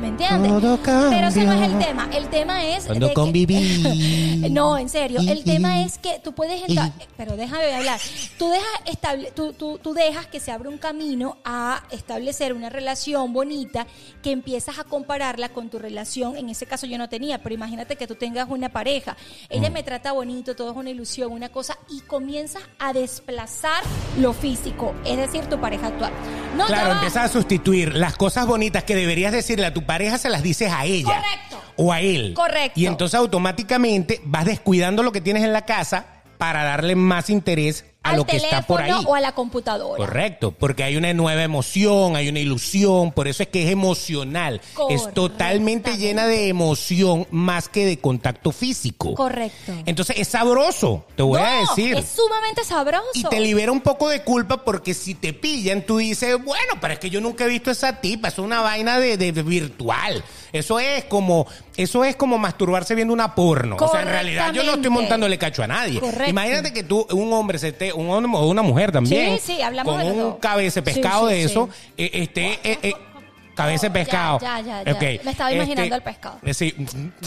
¿Me entiendes? Todo Pero ese no es el tema. El tema es. Cuando de que- conviví. no, en serio. El tema es que tú puedes entrar. Pero déjame hablar. Tú dejas, estable, tú, tú, tú dejas que se abra un camino a establecer una relación bonita que empiezas a compararla con tu relación. En ese caso yo no tenía, pero imagínate que tú tengas una pareja. Ella Mm. me trata bonito, todo es una ilusión, una cosa, y comienzas a desplazar lo físico, es decir, tu pareja actual. No, Claro, empiezas a sustituir las cosas bonitas que deberías decirle a tu pareja, se las dices a ella. Correcto. O a él. Correcto. Y entonces automáticamente vas descuidando lo que tienes en la casa para darle más interés a al lo que está por ahí. o a la computadora. Correcto, porque hay una nueva emoción, hay una ilusión, por eso es que es emocional. Es totalmente llena de emoción más que de contacto físico. Correcto. Entonces es sabroso, te voy a decir. Es sumamente sabroso. Y te libera un poco de culpa porque si te pillan, tú dices, bueno, pero es que yo nunca he visto esa tipa, es una vaina de virtual. Eso es como, eso es como masturbarse viendo una porno. O sea, en realidad yo no estoy montándole cacho a nadie. Correcto. Imagínate que tú, un hombre se esté, un hombre o una mujer también, Sí, sí, hablamos con de un cabeza pescado Sí, de eso, eh, este, eh, eh, cabeza de pescado. ya, ya, ya. Me estaba imaginando el pescado. eh, Sí.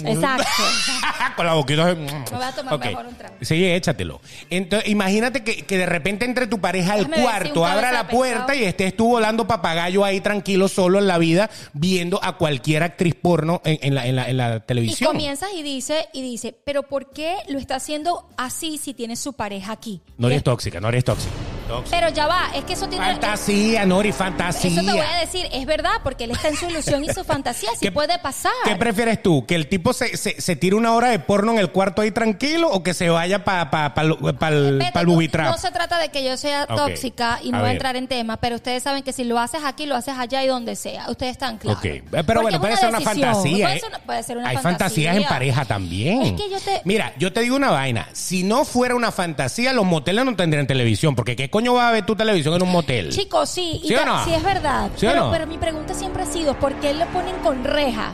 Exacto. Con la boquita. Me voy a tomar mejor un trago. Sí, échatelo. Entonces, imagínate que, que de repente entre tu pareja al Déjame cuarto, abra la puerta pescado. y estés tú volando papagayo ahí tranquilo, solo en la vida, viendo a cualquier actriz porno en, en la, en, la, en la Y televisión. comienzas y dice, y dice, pero ¿por qué lo está haciendo así si tiene su pareja aquí? No Y eres es- tóxica, no eres tóxica. Pero ya va, es que eso tiene... Fantasía, Nori, fantasía. Eso te voy a decir, es verdad, porque él está en su ilusión y su fantasía, sí ¿Qué- puede pasar. ¿Qué prefieres tú? ¿Que el tipo se, se, se tire una hora de porno en el cuarto ahí tranquilo o que se vaya para pa, pa, pa, el el no- se trata de que yo sea tóxica y no A voy a ver. entrar en tema, pero ustedes saben que si lo haces aquí, lo haces allá y donde sea. Ustedes están claros. Ok, Porque pero bueno, puede ser una decisión. fantasía. Puede ¿eh? ser una, puede ser una Hay fantasía. fantasías en pareja también. Es que yo te- Mira, yo te digo una vaina. Si no fuera una fantasía, los moteles no tendrían televisión. Porque ¿qué coño va a ver tu televisión en un motel? Chicos, sí, y ¿Sí o ta- no? sí es verdad. ¿Sí o pero, no? pero mi pregunta siempre ha sido, ¿por qué lo ponen con reja?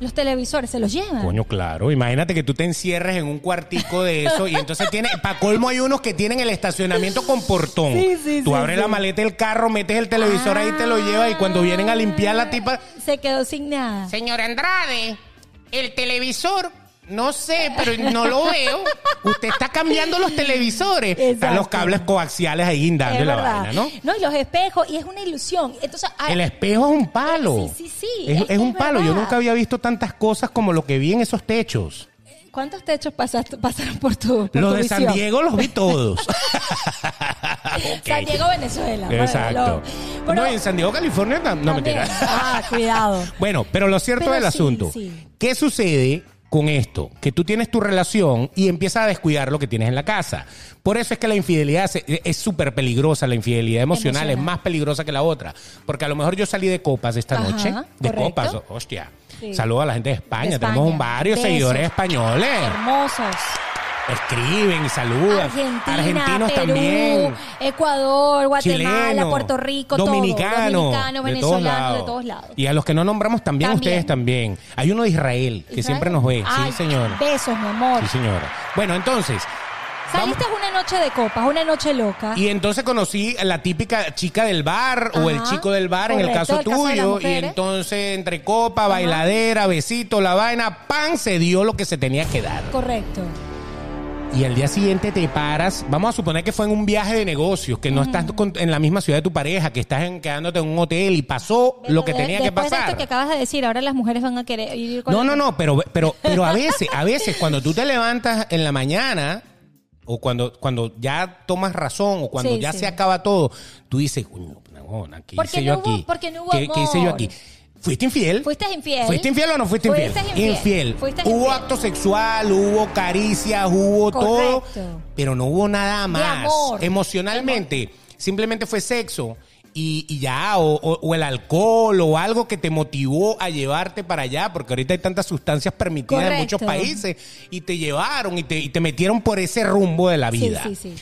Los televisores, ¿se los llevan? Coño, claro. Imagínate que tú te encierres en un cuartico de eso y entonces tiene, para colmo hay unos que tienen el estacionamiento con portón. Sí, sí, tú sí, abres sí. la maleta del carro, metes el televisor ahí, te lo llevas y cuando vienen a limpiar la tipa, Se quedó sin nada. Señor Andrade, el televisor, no sé, pero no lo veo. Usted está cambiando los televisores. Están los cables coaxiales ahí guindando Es la vaina, ¿no? No, y los espejos, y es una ilusión. Entonces, ah, El espejo es un palo. Sí, sí, sí, Es, es es que un palo. Yo nunca había visto tantas cosas como lo que vi en esos techos. ¿cuántos techos pasaste- pasaron por tu por Los tu de San? Diego los vi todos. San Diego, Venezuela. Exacto. no, en San Diego, California, no también. mentira. Ah, cuidado. Bueno, pero lo cierto Pero del sí, asunto, sí. ¿qué sucede con esto? Que tú tienes tu relación y empiezas a descuidar lo que tienes en la casa. Por eso es que la infidelidad se- es súper peligrosa, la infidelidad emocional, Emocional. es más peligrosa que la otra. Porque a lo mejor yo salí de copas esta Ajá, noche, de correcto. copas, hostia. Sí. Saludo a la gente de España, De tenemos varios Besos. seguidores españoles. Hermosos. Escriben y saludan. Argentina, Argentinos Perú, también. Ecuador, Guatemala, Puerto Rico, dominicanos, todo. Dominicanos, de venezolanos, de todos lados. Y a los que no nombramos también, También. ustedes también. Hay uno de Israel, que Israel. siempre nos ve. Ay, sí, señor. Besos, mi amor. Sí, señora. Bueno, entonces, Saliste una noche de copas, una noche loca. Y entonces conocí a la típica chica del bar o el chico del bar en el caso el tuyo. y entonces entre copa, bailadera, besito, la vaina, pan, se dio lo que se tenía que dar. Correcto. Y al día siguiente te paras, vamos a suponer que fue en un viaje de negocios, que no estás con- en la misma ciudad de tu pareja, que estás en- quedándote en un hotel y pasó lo que De- tenía que después de pasar. esto que acabas de decir, ahora las mujeres van a querer ir con No, no, no, pero, pero, pero a veces, a veces cuando tú te levantas en la mañana o cuando, cuando ya tomas razón o cuando Sí, ya sí. se acaba todo, tú dices, coño, huevona, ¿qué Porque hice yo no hubo- aquí? porque no hubo ¿Qué, qué hice yo amor. aquí? ¿Fuiste infiel? ¿Fuiste infiel? ¿Fuiste infiel o no fuiste infiel? Fuiste infiel. Fuiste Hubo infiel. acto sexual, hubo caricias, hubo todo, pero no hubo nada más. amor. Emocionalmente, simplemente fue sexo. Y, y ya, o, o- o el alcohol o algo que te motivó a llevarte para allá, porque ahorita hay tantas sustancias permitidas en muchos países y te llevaron y te, y te metieron por ese rumbo de la Sí, vida. sí, sí.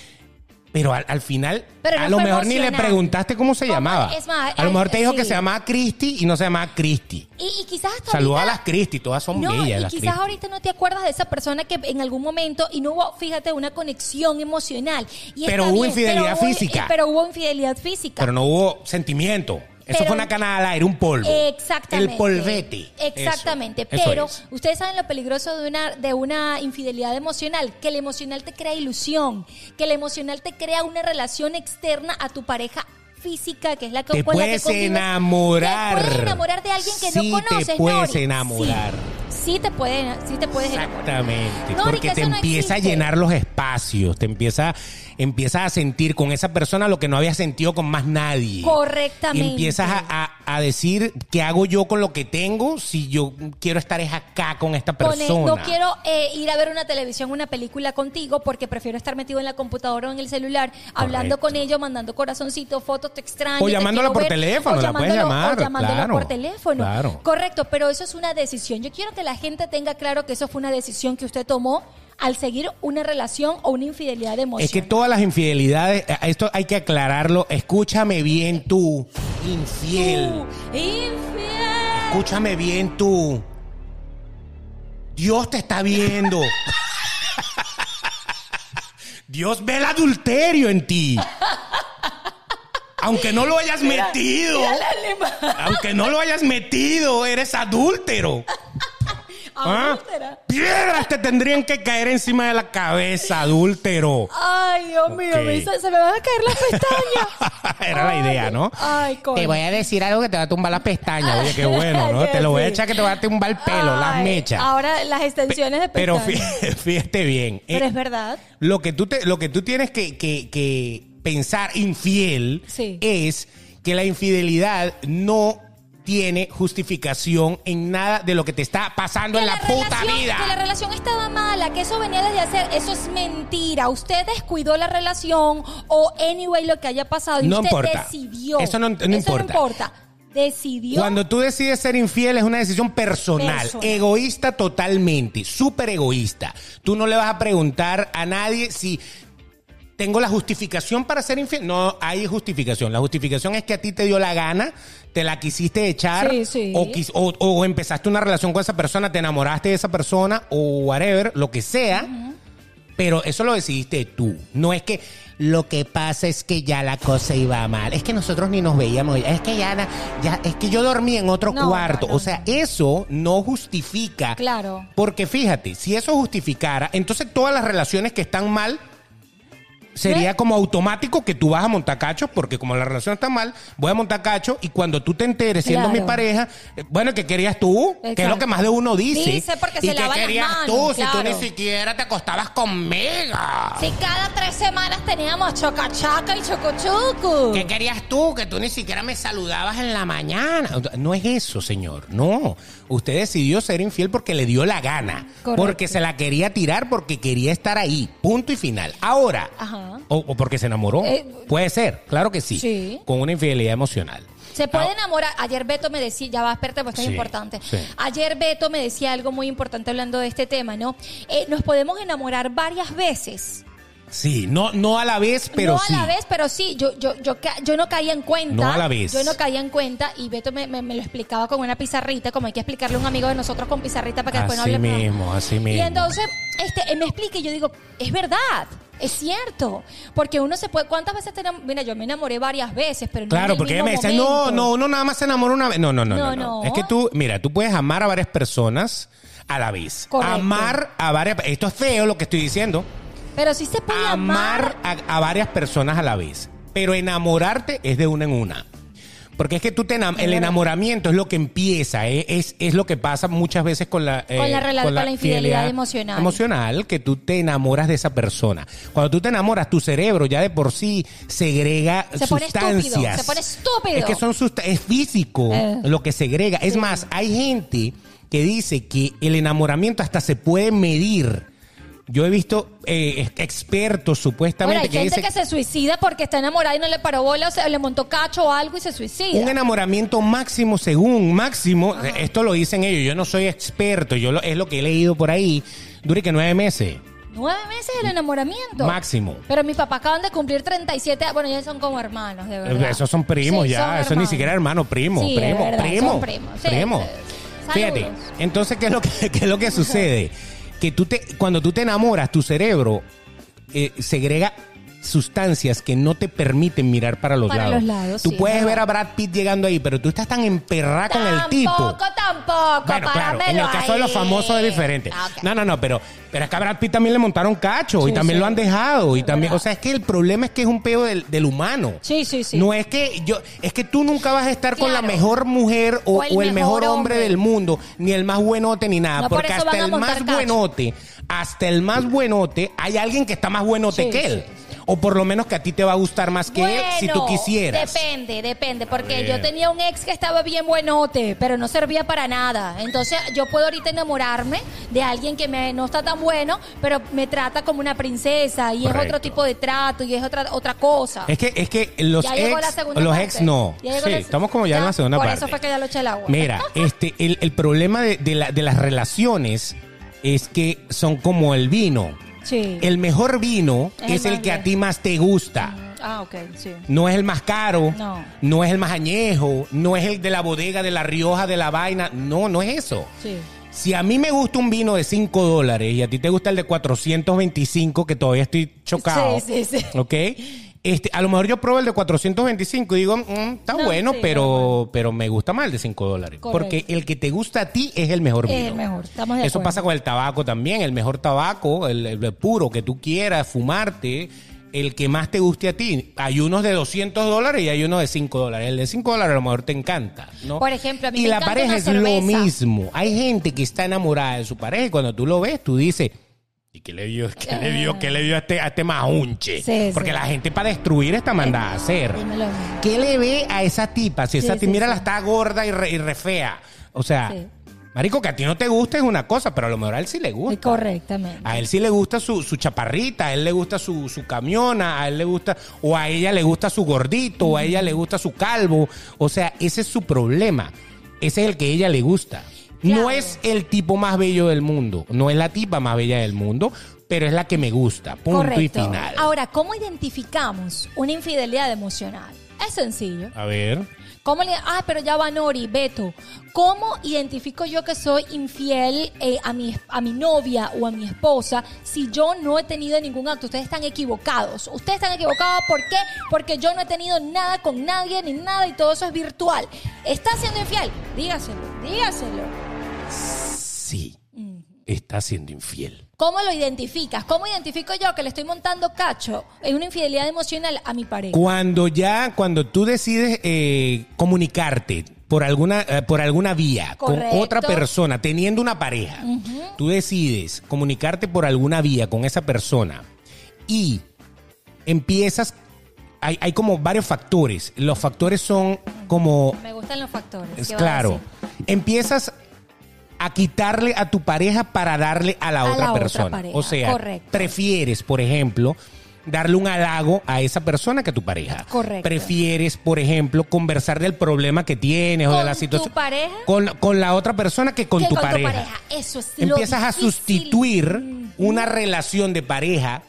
Pero al, al final, Pero no a lo mejor ni le preguntaste cómo se ¿Cómo? llamaba. Es más, a lo mejor te dijo que se llamaba Cristi y no se llamaba Cristi. Y, y quizás Saludos a las Cristi, todas son no, bellas y las quizás ahorita no te acuerdas de esa persona que en algún momento y no hubo, fíjate, una conexión emocional. Y Pero hubo bien, infidelidad pero hubo- física. eh, Pero hubo infidelidad física. Pero no hubo sentimiento. Eso fue una canada al aire, un polvo. Exactamente. El polvete. Exactamente. Eso, eso Pero es. ustedes saben lo peligroso de una, de una infidelidad emocional, que el emocional te crea ilusión, que el emocional te crea una relación externa a tu pareja física, que es la que Te con la que puedes enamorar. Te puedes enamorar de alguien que Sí no te conoces. puedes Nori. enamorar. Sí, sí te puede, sí te puedes enamorar. Exactamente, No, ni porque que te no empieza a llenar los espacios, te empieza, empiezas a sentir con esa persona lo que no habías sentido con más nadie. Correctamente. Y empiezas a, a- a decir, ¿qué hago yo con lo que tengo si yo quiero estar es acá con esta Con persona? no quiero eh, ir a ver una televisión, una película contigo, porque prefiero estar metido en la computadora o en el celular, hablando con ellos, mandando corazoncitos, fotos, te extraño. O llamándola por ver, teléfono, la puedes llamar, O llamándola claro, por teléfono. claro. Correcto, pero eso es una decisión. Yo quiero que la gente tenga claro que eso fue una decisión que usted tomó al seguir una relación o una infidelidad emocional. Es que todas las infidelidades, eh, esto hay que aclararlo. Escúchame bien tú, infiel. Uh, infiel. Escúchame bien tú. Dios te está viendo. Dios ve el adulterio en ti. Aunque no lo hayas metido. Mira la lema. Aunque no lo hayas metido, eres adúltero. ¿Ah? Adúltera. Piedras te tendrían que caer encima de la cabeza, adúltero. Ay, Dios mío, se, se me van a caer las pestañas. Era la idea, ¿no? Ay, coño. Te voy a decir algo que te va a tumbar las pestañas. Oye, qué bueno, ¿no? Te lo voy a echar que te va a tumbar el pelo, las mechas. Ahora las extensiones de Pero pestañas. fí- fíjate bien. Pero eh, es verdad. Lo que tú, te, lo que tú tienes que, que- que pensar infiel Sí. es que la infidelidad no tiene justificación en nada de lo que te está pasando en la, puta relación- vida. Que la relación estaba mala, que eso venía desde hacer, eso es mentira. Usted descuidó la relación o anyway lo que haya pasado y No usted importa. decidió. Eso no- no importa. importa. Decidió. Cuando tú decides ser infiel es una decisión personal, Personal. egoísta totalmente, súper egoísta. Tú no le vas a preguntar a nadie si tengo la justificación para ser infiel. No hay justificación. La justificación es que a ti te dio la gana, te la quisiste echar Sí, sí. O, quis- o- o empezaste una relación con esa persona, te enamoraste de esa persona o whatever, lo que sea. Pero eso lo decidiste tú. No es que lo que pasa es que ya la cosa iba mal. Es que nosotros ni nos veíamos. Es que ya, ya es que yo dormí en otro No, cuarto. no, no. O sea, eso no justifica. Claro. Porque fíjate, si eso justificara, entonces todas las relaciones que están mal sería como automático que tú vas a montar cachos, porque como la relación está mal, voy a montar cacho y cuando tú te enteres siendo Claro. mi pareja, eh, bueno, ¿qué querías tú? Que es lo Exacto. que más de uno dice. Dice porque ¿Y se qué querías manos, tú si tú ni siquiera te acostabas conmigo? Si cada tres semanas teníamos chocachaca y chocochucu. ¿Qué querías tú? Que tú ni siquiera me saludabas en la mañana. No es eso, señor. No. Usted decidió ser infiel porque le dio la gana. Correcto. Porque se la quería tirar porque quería estar ahí. Punto y final. Ahora. Ajá. O, o porque se enamoró. Eh, Puede ser, claro que sí. Sí. Con una infidelidad emocional. Se puede Ah, enamorar. Ayer Beto me decía, ya va, espérate, pues esto Sí, es importante. sí. Ayer Beto me decía algo muy importante hablando de este tema, ¿no? Eh, nos podemos enamorar varias veces. Sí, no, no a la vez, pero no sí. a la vez, pero sí, yo, yo, yo, yo no caía en cuenta. No a la vez. Yo no caía en cuenta y Beto me, me- me lo explicaba con una pizarrita, como hay que explicarle a un amigo de nosotros con pizarrita para que después no Así hable. mismo, así mismo. Y entonces, este, él me explica y yo digo, es verdad. Es cierto, porque uno se puede. ¿Cuántas veces te enam- Mira, yo me enamoré varias veces, pero no en Claro, el porque ella me dice, no, no, uno nada más se enamora una vez. No, no, no, no, No, no. no. Es que tú, mira, tú puedes amar a varias personas a la vez. Correcto. Amar a varias... Esto es feo lo que estoy diciendo. Pero sí se puede amar. amar a, a varias personas a la vez. Pero enamorarte es de una en una. Porque es que tú te enam- el enamoramiento es lo que empieza, eh, es, es lo que pasa muchas veces con la, eh, Con la rela- con la infidelidad emocional. Emocional, que tú te enamoras de esa persona. Cuando tú te enamoras, tu cerebro ya de por sí segrega Se pone sustancias. estúpido, se pone estúpido. Es que son es físico Eh. lo que segrega. Es Sí. más, hay gente que dice que el enamoramiento hasta se puede medir. Yo he visto eh, expertos supuestamente Bueno, hay que gente que se suicida porque está enamorada y no le paró bola o se le montó cacho o algo y se suicida. un enamoramiento máximo según máximo, eh, esto lo dicen ellos, yo no soy experto, yo lo- es lo que he leído por ahí, dure que nueve meses. Nueve meses el enamoramiento. Máximo. Pero mis papás acaban de cumplir 37. Bueno, ya son como hermanos, de verdad. Esos son primos Sí, ya, eso ni siquiera hermano, primo, Sí, primo, verdad, primo, son primos, sí, primo. Fíjate, entonces qué es lo que qué es lo que sucede, que tú te cuando tú te enamoras, tu cerebro eh, segrega sustancias que no te permiten mirar para los Para lados. los lados, tú sí, puedes es ver a. Brad Pitt llegando ahí, pero tú estás tan emperrada con el tipo. Tampoco, tampoco. Bueno, claro, en el caso de los famosos es diferente. Ah. No, no, no, pero, pero es que a Brad Pitt también le montaron cacho y también sí. lo han dejado. Y también, o sea, es que el problema es que es un peo del, del humano. Sí, sí, sí. No es que yo, es que tú nunca vas a estar con la mejor mujer o, O el o el mejor, mejor hombre, hombre. del mundo, ni el más buenote ni nada. No, porque hasta el más cacho. buenote, hasta el más buenote, hay alguien que está más buenote que él. O por lo menos que a ti te va a gustar más que él si tú quisieras. Depende, depende, porque yo tenía un ex que estaba bien buenote, pero no servía para nada. Entonces yo puedo ahorita enamorarme de alguien que me, no está tan bueno, pero me trata como una princesa y es otro tipo de trato y es otra otra cosa. Es que, es que los Ya llegó la ex, los parte. ex no. Ya llegó Sí, la- estamos como ya, en la segunda por parte. eso fue que ya lo eché el agua. Mira, este, el, el problema de, de la- de las relaciones es que son como el vino. Sí. El mejor vino Es es, el que a ti más te gusta. Ah, ok, sí. No es el más caro, No. es el más añejo, no es el de la bodega de la Rioja de la vaina, no, no es eso. Sí. Si a mí me gusta un vino de 5 dólares y a ti te gusta el de 425, que todavía estoy chocado, Sí, sí, sí. ¿ok? Este, a lo mejor yo pruebo el de 425 y digo, "Mm, está No, bueno, sí, pero, pero me gusta más el de 5 dólares. Correcto. Porque el que te gusta a ti es el mejor Es vino. el mejor, estamos de Eso acuerdo. pasa con el tabaco también. El mejor tabaco, el, el puro que tú quieras fumarte, el que más te guste a ti. Hay unos de 200 dólares y hay unos de 5 dólares. El de 5 dólares a lo mejor te encanta, ¿no? Por ejemplo, a mí y me la encanta pareja una es cerveza. lo mismo. Hay gente que está enamorada de su pareja y cuando tú lo ves, tú dices... ¿Y qué le dio, qué le dio, qué le dio a este, a este majunche? Sí, Porque sí. la gente para destruir está mandada a hacer. Dímelo. ¿Qué le ve a esa tipa? Si esa Sí, tipa, mira, la está gorda y re, y re fea. O sea, marico, que a ti no te gusta es una cosa, pero a lo mejor a él sí le gusta. Correctamente. A él sí le gusta su, su chaparrita, a él le gusta su, su camiona, a él le gusta, o a ella le gusta su gordito, o a ella le gusta su calvo. O sea, ese es su problema. Ese es el que a ella le gusta. No es el tipo más bello del mundo, no es la tipa más bella del mundo, pero es la que me gusta. Punto Correcto. y final. Ahora, ¿cómo identificamos una infidelidad emocional? Es sencillo. A ver. ¿Cómo le, ah, pero ya va Nori, Beto. ¿Cómo identifico yo que soy infiel eh, a, mi, a mi novia o a mi esposa si yo no he tenido ningún acto? Ustedes están equivocados. Ustedes están equivocados, ¿por qué? Porque yo no he tenido nada con nadie ni nada y todo eso es virtual. ¿Está siendo infiel? Dígaselo, dígaselo. Sí, está siendo infiel. ¿Cómo lo identificas? ¿Cómo identifico yo que le estoy montando cacho en una infidelidad emocional a mi pareja? Cuando ya, cuando tú decides eh, comunicarte por alguna, eh, por alguna vía Correcto. con otra persona, teniendo una pareja, tú decides comunicarte por alguna vía con esa persona y empiezas, hay, hay como varios factores. Los factores son como Me gustan los factores. es ¿qué va a claro. Empiezas a quitarle a tu pareja para darle a la A otra la otra persona. pareja, o sea, correcto. prefieres, por ejemplo, darle un halago a esa persona que a tu pareja. Correcto. Prefieres, por ejemplo, conversar del problema que tienes o de ¿Con la tu situación. pareja? Con, con la otra persona que con, Que tu, con tu pareja. pareja. Eso es Empiezas a sustituir una relación de pareja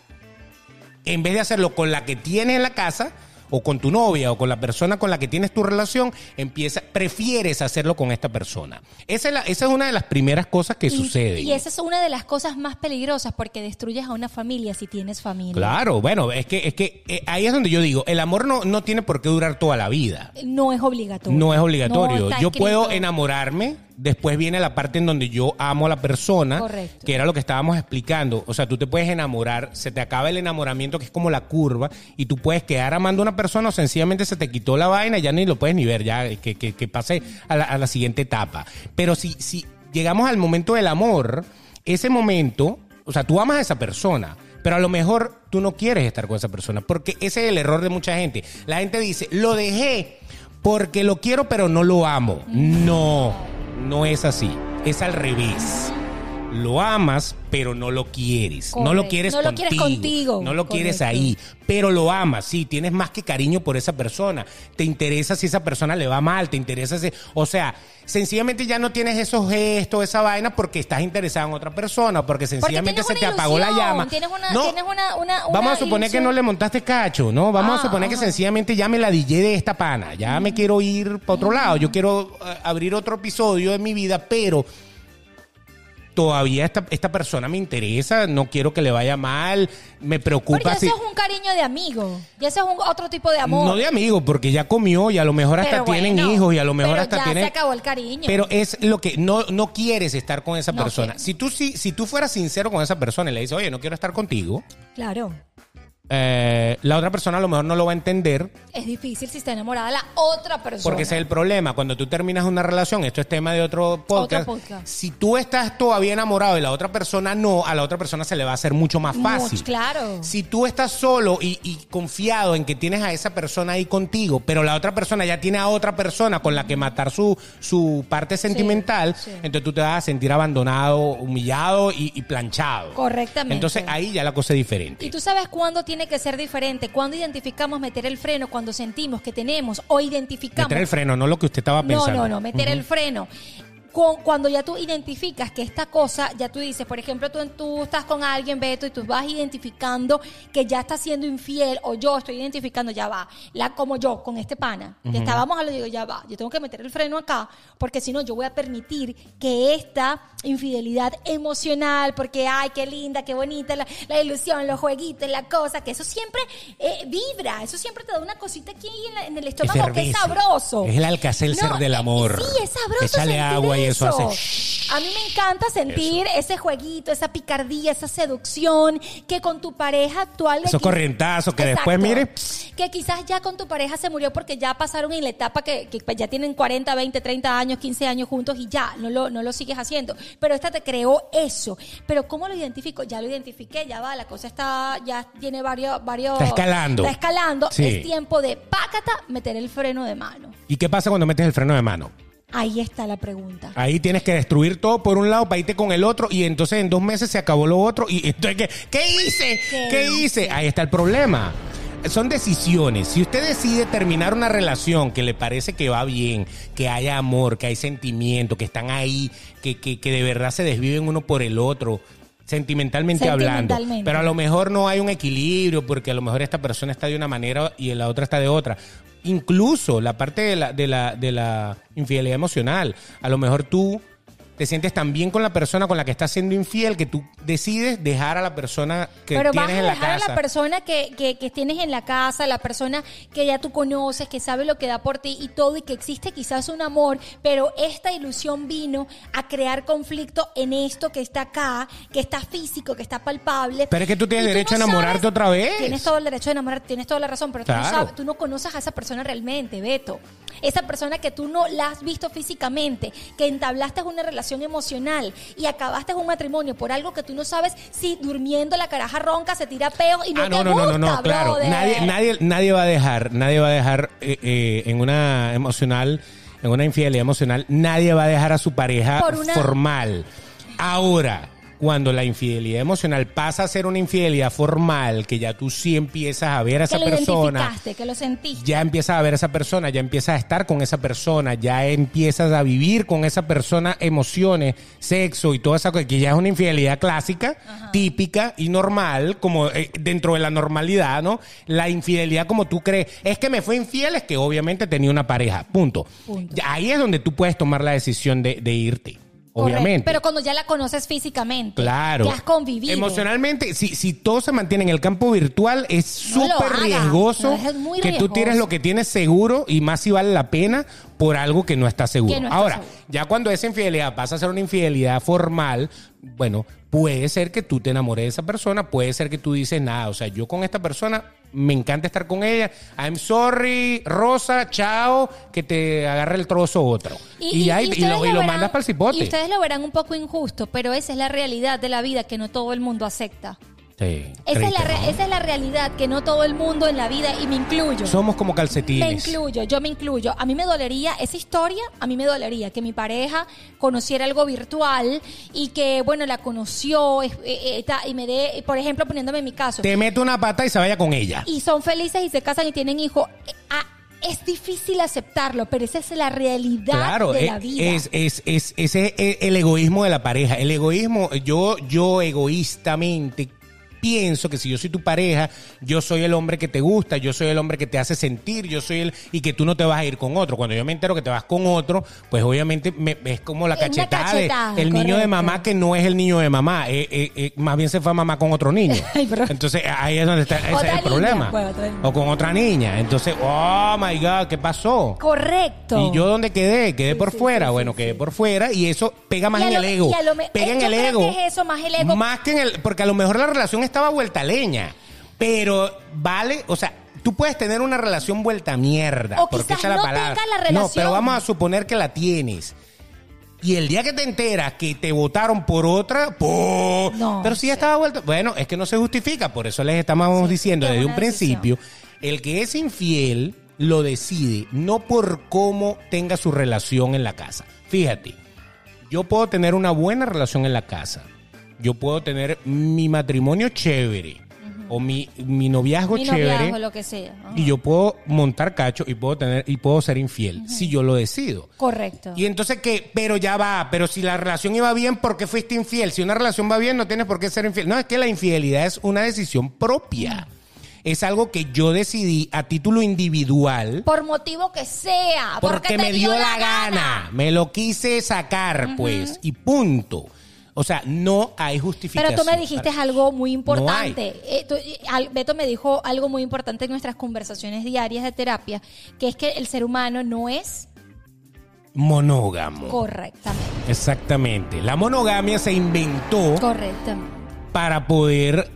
en vez de hacerlo con la que tienes en la casa o con tu novia o con la persona con la que tienes tu relación, empieza, prefieres hacerlo con esta persona. Esa es, la- esa es una de las primeras cosas que Y- suceden. Y esa es una de las cosas más peligrosas porque destruyes a una familia si tienes familia. Claro, bueno, es que, es que eh, ahí es donde yo digo, el amor no, no tiene por qué durar toda la vida. No es obligatorio. No es obligatorio. No yo puedo enamorarme, después viene la parte en donde yo amo a la persona, Correcto. que era lo que estábamos explicando. O sea, tú te puedes enamorar, se te acaba el enamoramiento, que es como la curva, y tú puedes quedar amando a una persona o sencillamente se te quitó la vaina, ya ni lo puedes ni ver, ya que, que, que pase a la, a la siguiente etapa. Pero si, si llegamos al momento del amor, ese momento, o sea, tú amas a esa persona. Pero a lo mejor tú no quieres estar con esa persona, porque ese es el error de mucha gente. La gente dice, lo dejé porque lo quiero pero no lo amo. No, no es así. Es al revés. Lo amas pero no lo quieres. No lo quieres No lo contigo. quieres contigo. No lo quieres ahí. Pero lo amas, sí. Tienes más que cariño por esa persona. Te interesa si esa persona le va mal. Te interesa si... O sea, sencillamente ya no tienes esos gestos, esa vaina porque estás interesado en otra persona. Porque sencillamente se te apagó la llama. Tienes una, No, tienes una, una- Vamos a suponer que no le montaste cacho, ¿no? Vamos Ah, a suponer que sencillamente ya me la DJ de esta pana. Ya me quiero ir para otro lado. Yo quiero eh, abrir otro episodio de mi vida, pero todavía esta, esta persona me interesa. No quiero que le vaya mal. Me preocupa eso si. es un cariño de amigo. Y eso es un otro tipo de amor. No de amigo, porque ya comió y a lo mejor hasta Pero tienen hijos y a lo mejor pero hasta ya tienen. se acabó el cariño. Pero es lo que no, no quieres estar con esa No persona. quiero. Si tú, si, si tú fueras sincero con esa persona y le dices, oye, no quiero estar contigo, Claro. Eh, la otra persona a lo mejor no lo va a entender Es difícil si está enamorada la otra persona. Porque ese es el problema. Cuando tú terminas una relación, esto es tema de otro podcast. Otro podcast. Si tú estás todavía enamorado y la otra persona no, a la otra persona se le va a hacer mucho más fácil. Mucho, claro. Si tú estás solo y, y confiado en que tienes a esa persona ahí contigo, pero la otra persona ya tiene a otra persona con la que matar su, su parte sentimental, sí. entonces tú te vas a sentir abandonado, humillado y, y planchado. Correctamente. Entonces ahí ya la cosa es diferente. Y tú sabes cuándo tiene que ser diferente, cuándo identificamos meter el freno, cuando sentimos que tenemos o identificamos. Meter el freno, no lo que usted estaba No, pensando. no, no, meter el freno. Cu- Cuando ya tú identificas que esta cosa, ya tú dices, por ejemplo, tú, tú estás con alguien, Beto, y tú vas identificando que ya está siendo infiel, o yo estoy identificando, ya va, la, como yo, con este pana, que estábamos hablando, digo, ya va, yo tengo que meter el freno acá, porque si no, yo voy a permitir que esta infidelidad emocional, porque, ay, qué linda, qué bonita, la, la ilusión, los jueguitos, la cosa, que eso siempre eh, vibra, eso siempre te da una cosita aquí en, la- en el estómago que es sabroso. Es el Alka-Seltzer del eh, amor. Sí, es sabroso. Échale agua y eso hace A mí me encanta sentir ese jueguito, esa picardía, esa seducción que con tu pareja actual. Esos corrientazos que después, mire. Que quizás ya con tu pareja se murió porque ya pasaron en la etapa que, que ya tienen 40, 20, 30 años, 15 años juntos y ya, no lo, no lo sigues haciendo. Pero esta te creó eso. Pero ¿cómo lo identifico? Ya lo identifiqué, ya va, la cosa está, ya tiene varios, varios. Está escalando. Está escalando. Sí. Es tiempo de pácata, meter el freno de mano. ¿Y qué pasa cuando metes el freno de mano? Ahí está la pregunta. Ahí tienes que destruir todo por un lado para irte con el otro y entonces en dos meses se acabó lo otro y entonces ¿qué, qué hice? ¿Qué ¿Qué, hice? Ahí está el problema. Son decisiones. Si usted decide terminar una relación que le parece que va bien, que haya amor, que hay sentimiento, que están ahí, que, que, que de verdad se desviven uno por el otro, sentimentalmente, hablando. Pero a lo mejor no hay un equilibrio porque a lo mejor esta persona está de una manera y la otra está de otra. Incluso la parte de la, de la, de la infidelidad emocional. A lo mejor tú te sientes tan bien con la persona con la que estás siendo infiel que tú decides dejar a la persona que Pero vas tienes a en la dejar a casa. la persona que, que, que tienes en la casa, la persona que ya tú conoces, que sabe lo que da por ti y todo, y que existe quizás un amor, pero esta ilusión vino a crear conflicto en esto que está acá, que está físico, que está palpable. Pero es que tú tienes derecho a enamorarte sabes- otra vez. Tienes todo el derecho a enamorarte, tienes toda la razón, pero tú, no Claro. sabes- tú no conoces a esa persona realmente, Beto. Esa persona que tú no la has visto físicamente, que entablaste una relación emocional y acabaste un matrimonio por algo que tú no sabes si durmiendo la caraja ronca se tira peo y no ah, te no, no, no, gusta, no, no, claro. brother. Nadie, nadie, nadie va a dejar, nadie va a dejar eh, eh, en una emocional, en una infidelidad emocional, nadie va a dejar a su pareja una- formal. Ahora, cuando la infidelidad emocional pasa a ser una infidelidad formal, que ya tú sí empiezas a ver a Que esa lo persona, identificaste, que lo sentiste. ya empiezas a ver a esa persona, ya empiezas a estar con esa persona, ya empiezas a vivir con esa persona emociones, sexo y toda esa cosa, que ya es una infidelidad clásica, típica y normal, como eh, dentro de la normalidad, ¿no? La infidelidad como tú crees, es que me fue infiel, es que obviamente tenía una pareja, punto. Punto. Ahí es donde tú puedes tomar la decisión de, de irte, Correcto. obviamente. Pero cuando ya la conoces físicamente. Claro. Que has convivido. Emocionalmente, si, si todo se mantiene en el campo virtual, es No súper riesgoso No, es muy que tú tires lo que tienes seguro y más si vale la pena por algo que no está seguro. Que no está Ahora, seguro. ya cuando esa infidelidad pasa a ser una infidelidad formal, bueno, puede ser que tú te enamores de esa persona, puede ser que tú dices, nada, o sea, yo con esta persona me encanta estar con ella, I'm sorry, Rosa, chao, que te agarre el trozo otro. Y, ya, y- lo, y lo verán- mandas para el cipote. Y ustedes lo verán un poco injusto, pero esa es la realidad de la vida que no todo el mundo acepta. Sí, Esa es, la esa es la realidad que no todo el mundo en la vida, y me incluyo. Somos como Me calcetines. incluyo, yo me incluyo. A mí me dolería, esa historia, a mí me dolería que mi pareja conociera algo virtual y que, bueno, la conoció es- eh, eh, y me dé, por ejemplo, poniéndome en mi caso, Te mete una pata y se vaya con ella. y son felices y se casan y tienen hijos. Eh, ah, es difícil aceptarlo, pero esa es la realidad Claro, de eh, la vida. es, es, es, ese es el egoísmo de la pareja. El egoísmo, yo, yo egoístamente pienso que si yo soy tu pareja, yo soy el hombre que te gusta, yo soy el hombre que te hace sentir, yo soy el y que tú no te vas a ir con otro. Cuando yo me entero que te vas con otro, pues obviamente me- es como la Es cachetada, cachetada, de el niño de mamá que no es el niño de mamá, eh, eh, eh, más bien se fue a mamá con otro niño. Ay, Entonces ahí es donde está ese es el niña, problema. pues, o con otra niña. Entonces, oh my God, ¿qué pasó? Correcto. ¿Y yo dónde quedé? Quedé Sí, por sí, fuera. sí, bueno, quedé por fuera y eso pega más Y en lo- el ego. lo pega en el ego. que es eso, más el ego. Más que en el. Porque a lo mejor la relación estaba vuelta leña. Pero vale, o sea. Tú puedes tener una relación vuelta a mierda. O porque quizás esa es la no palabra. la No, pero vamos a suponer que la tienes. Y el día que te enteras que te votaron por otra. No, pero si ya sí. estaba vuelta. Bueno, es que no se justifica. Por eso les estamos diciendo que es desde un decisión. principio el que es infiel lo decide no por cómo tenga su relación en la casa. Fíjate, yo puedo tener una buena relación en la casa. Yo puedo tener mi matrimonio chévere o mi, mi noviazgo mi chévere noviazgo, lo que sea. Y yo puedo montar cacho y puedo tener y puedo ser infiel si yo lo decido. Correcto. Y entonces qué, pero ya va, pero si la relación iba bien, ¿por qué fuiste infiel? Si una relación va bien, no tienes por qué ser infiel. No, es que la infidelidad es una decisión propia. Es algo que yo decidí a título individual Por motivo que sea. porque te me dio la gana. Me lo quise sacar, pues, y punto. O sea, no hay justificación. Pero tú me dijiste algo muy No importante. Eh, tú- eh, al- Beto me dijo algo muy importante en nuestras conversaciones diarias de terapia, que es que el ser humano no es Monógamo. correctamente. Exactamente. La monogamia se inventó Correctamente. para poder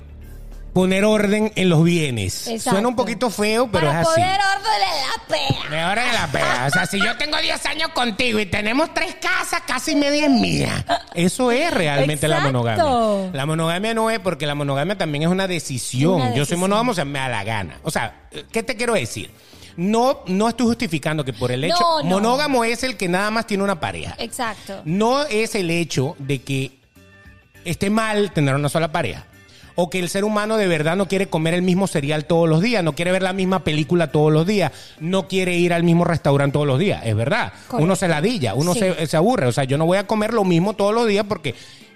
poner orden en los bienes. Exacto. Suena un poquito feo, pero Para es así. poder ordenar la pea. Hora de la pega. O sea, si yo tengo 10 años contigo y tenemos tres casas, casi media es mía. Eso es realmente la monogamia. La monogamia no es porque la monogamia también es una decisión. Una Yo soy monógamo, o sea, me da la gana. O sea, ¿qué te quiero decir? No, no estoy justificando que por el hecho. No, no. Monógamo es el que nada más tiene una pareja. Exacto. No es el hecho de que esté mal tener una sola pareja. O que el ser humano de verdad no quiere comer el mismo cereal todos los días, no quiere ver la misma película todos los días, no quiere ir al mismo restaurante todos los días. Es verdad. Correcto. Uno se ladilla, uno Sí. se, se aburre. O sea, yo no voy a comer lo mismo todos los días porque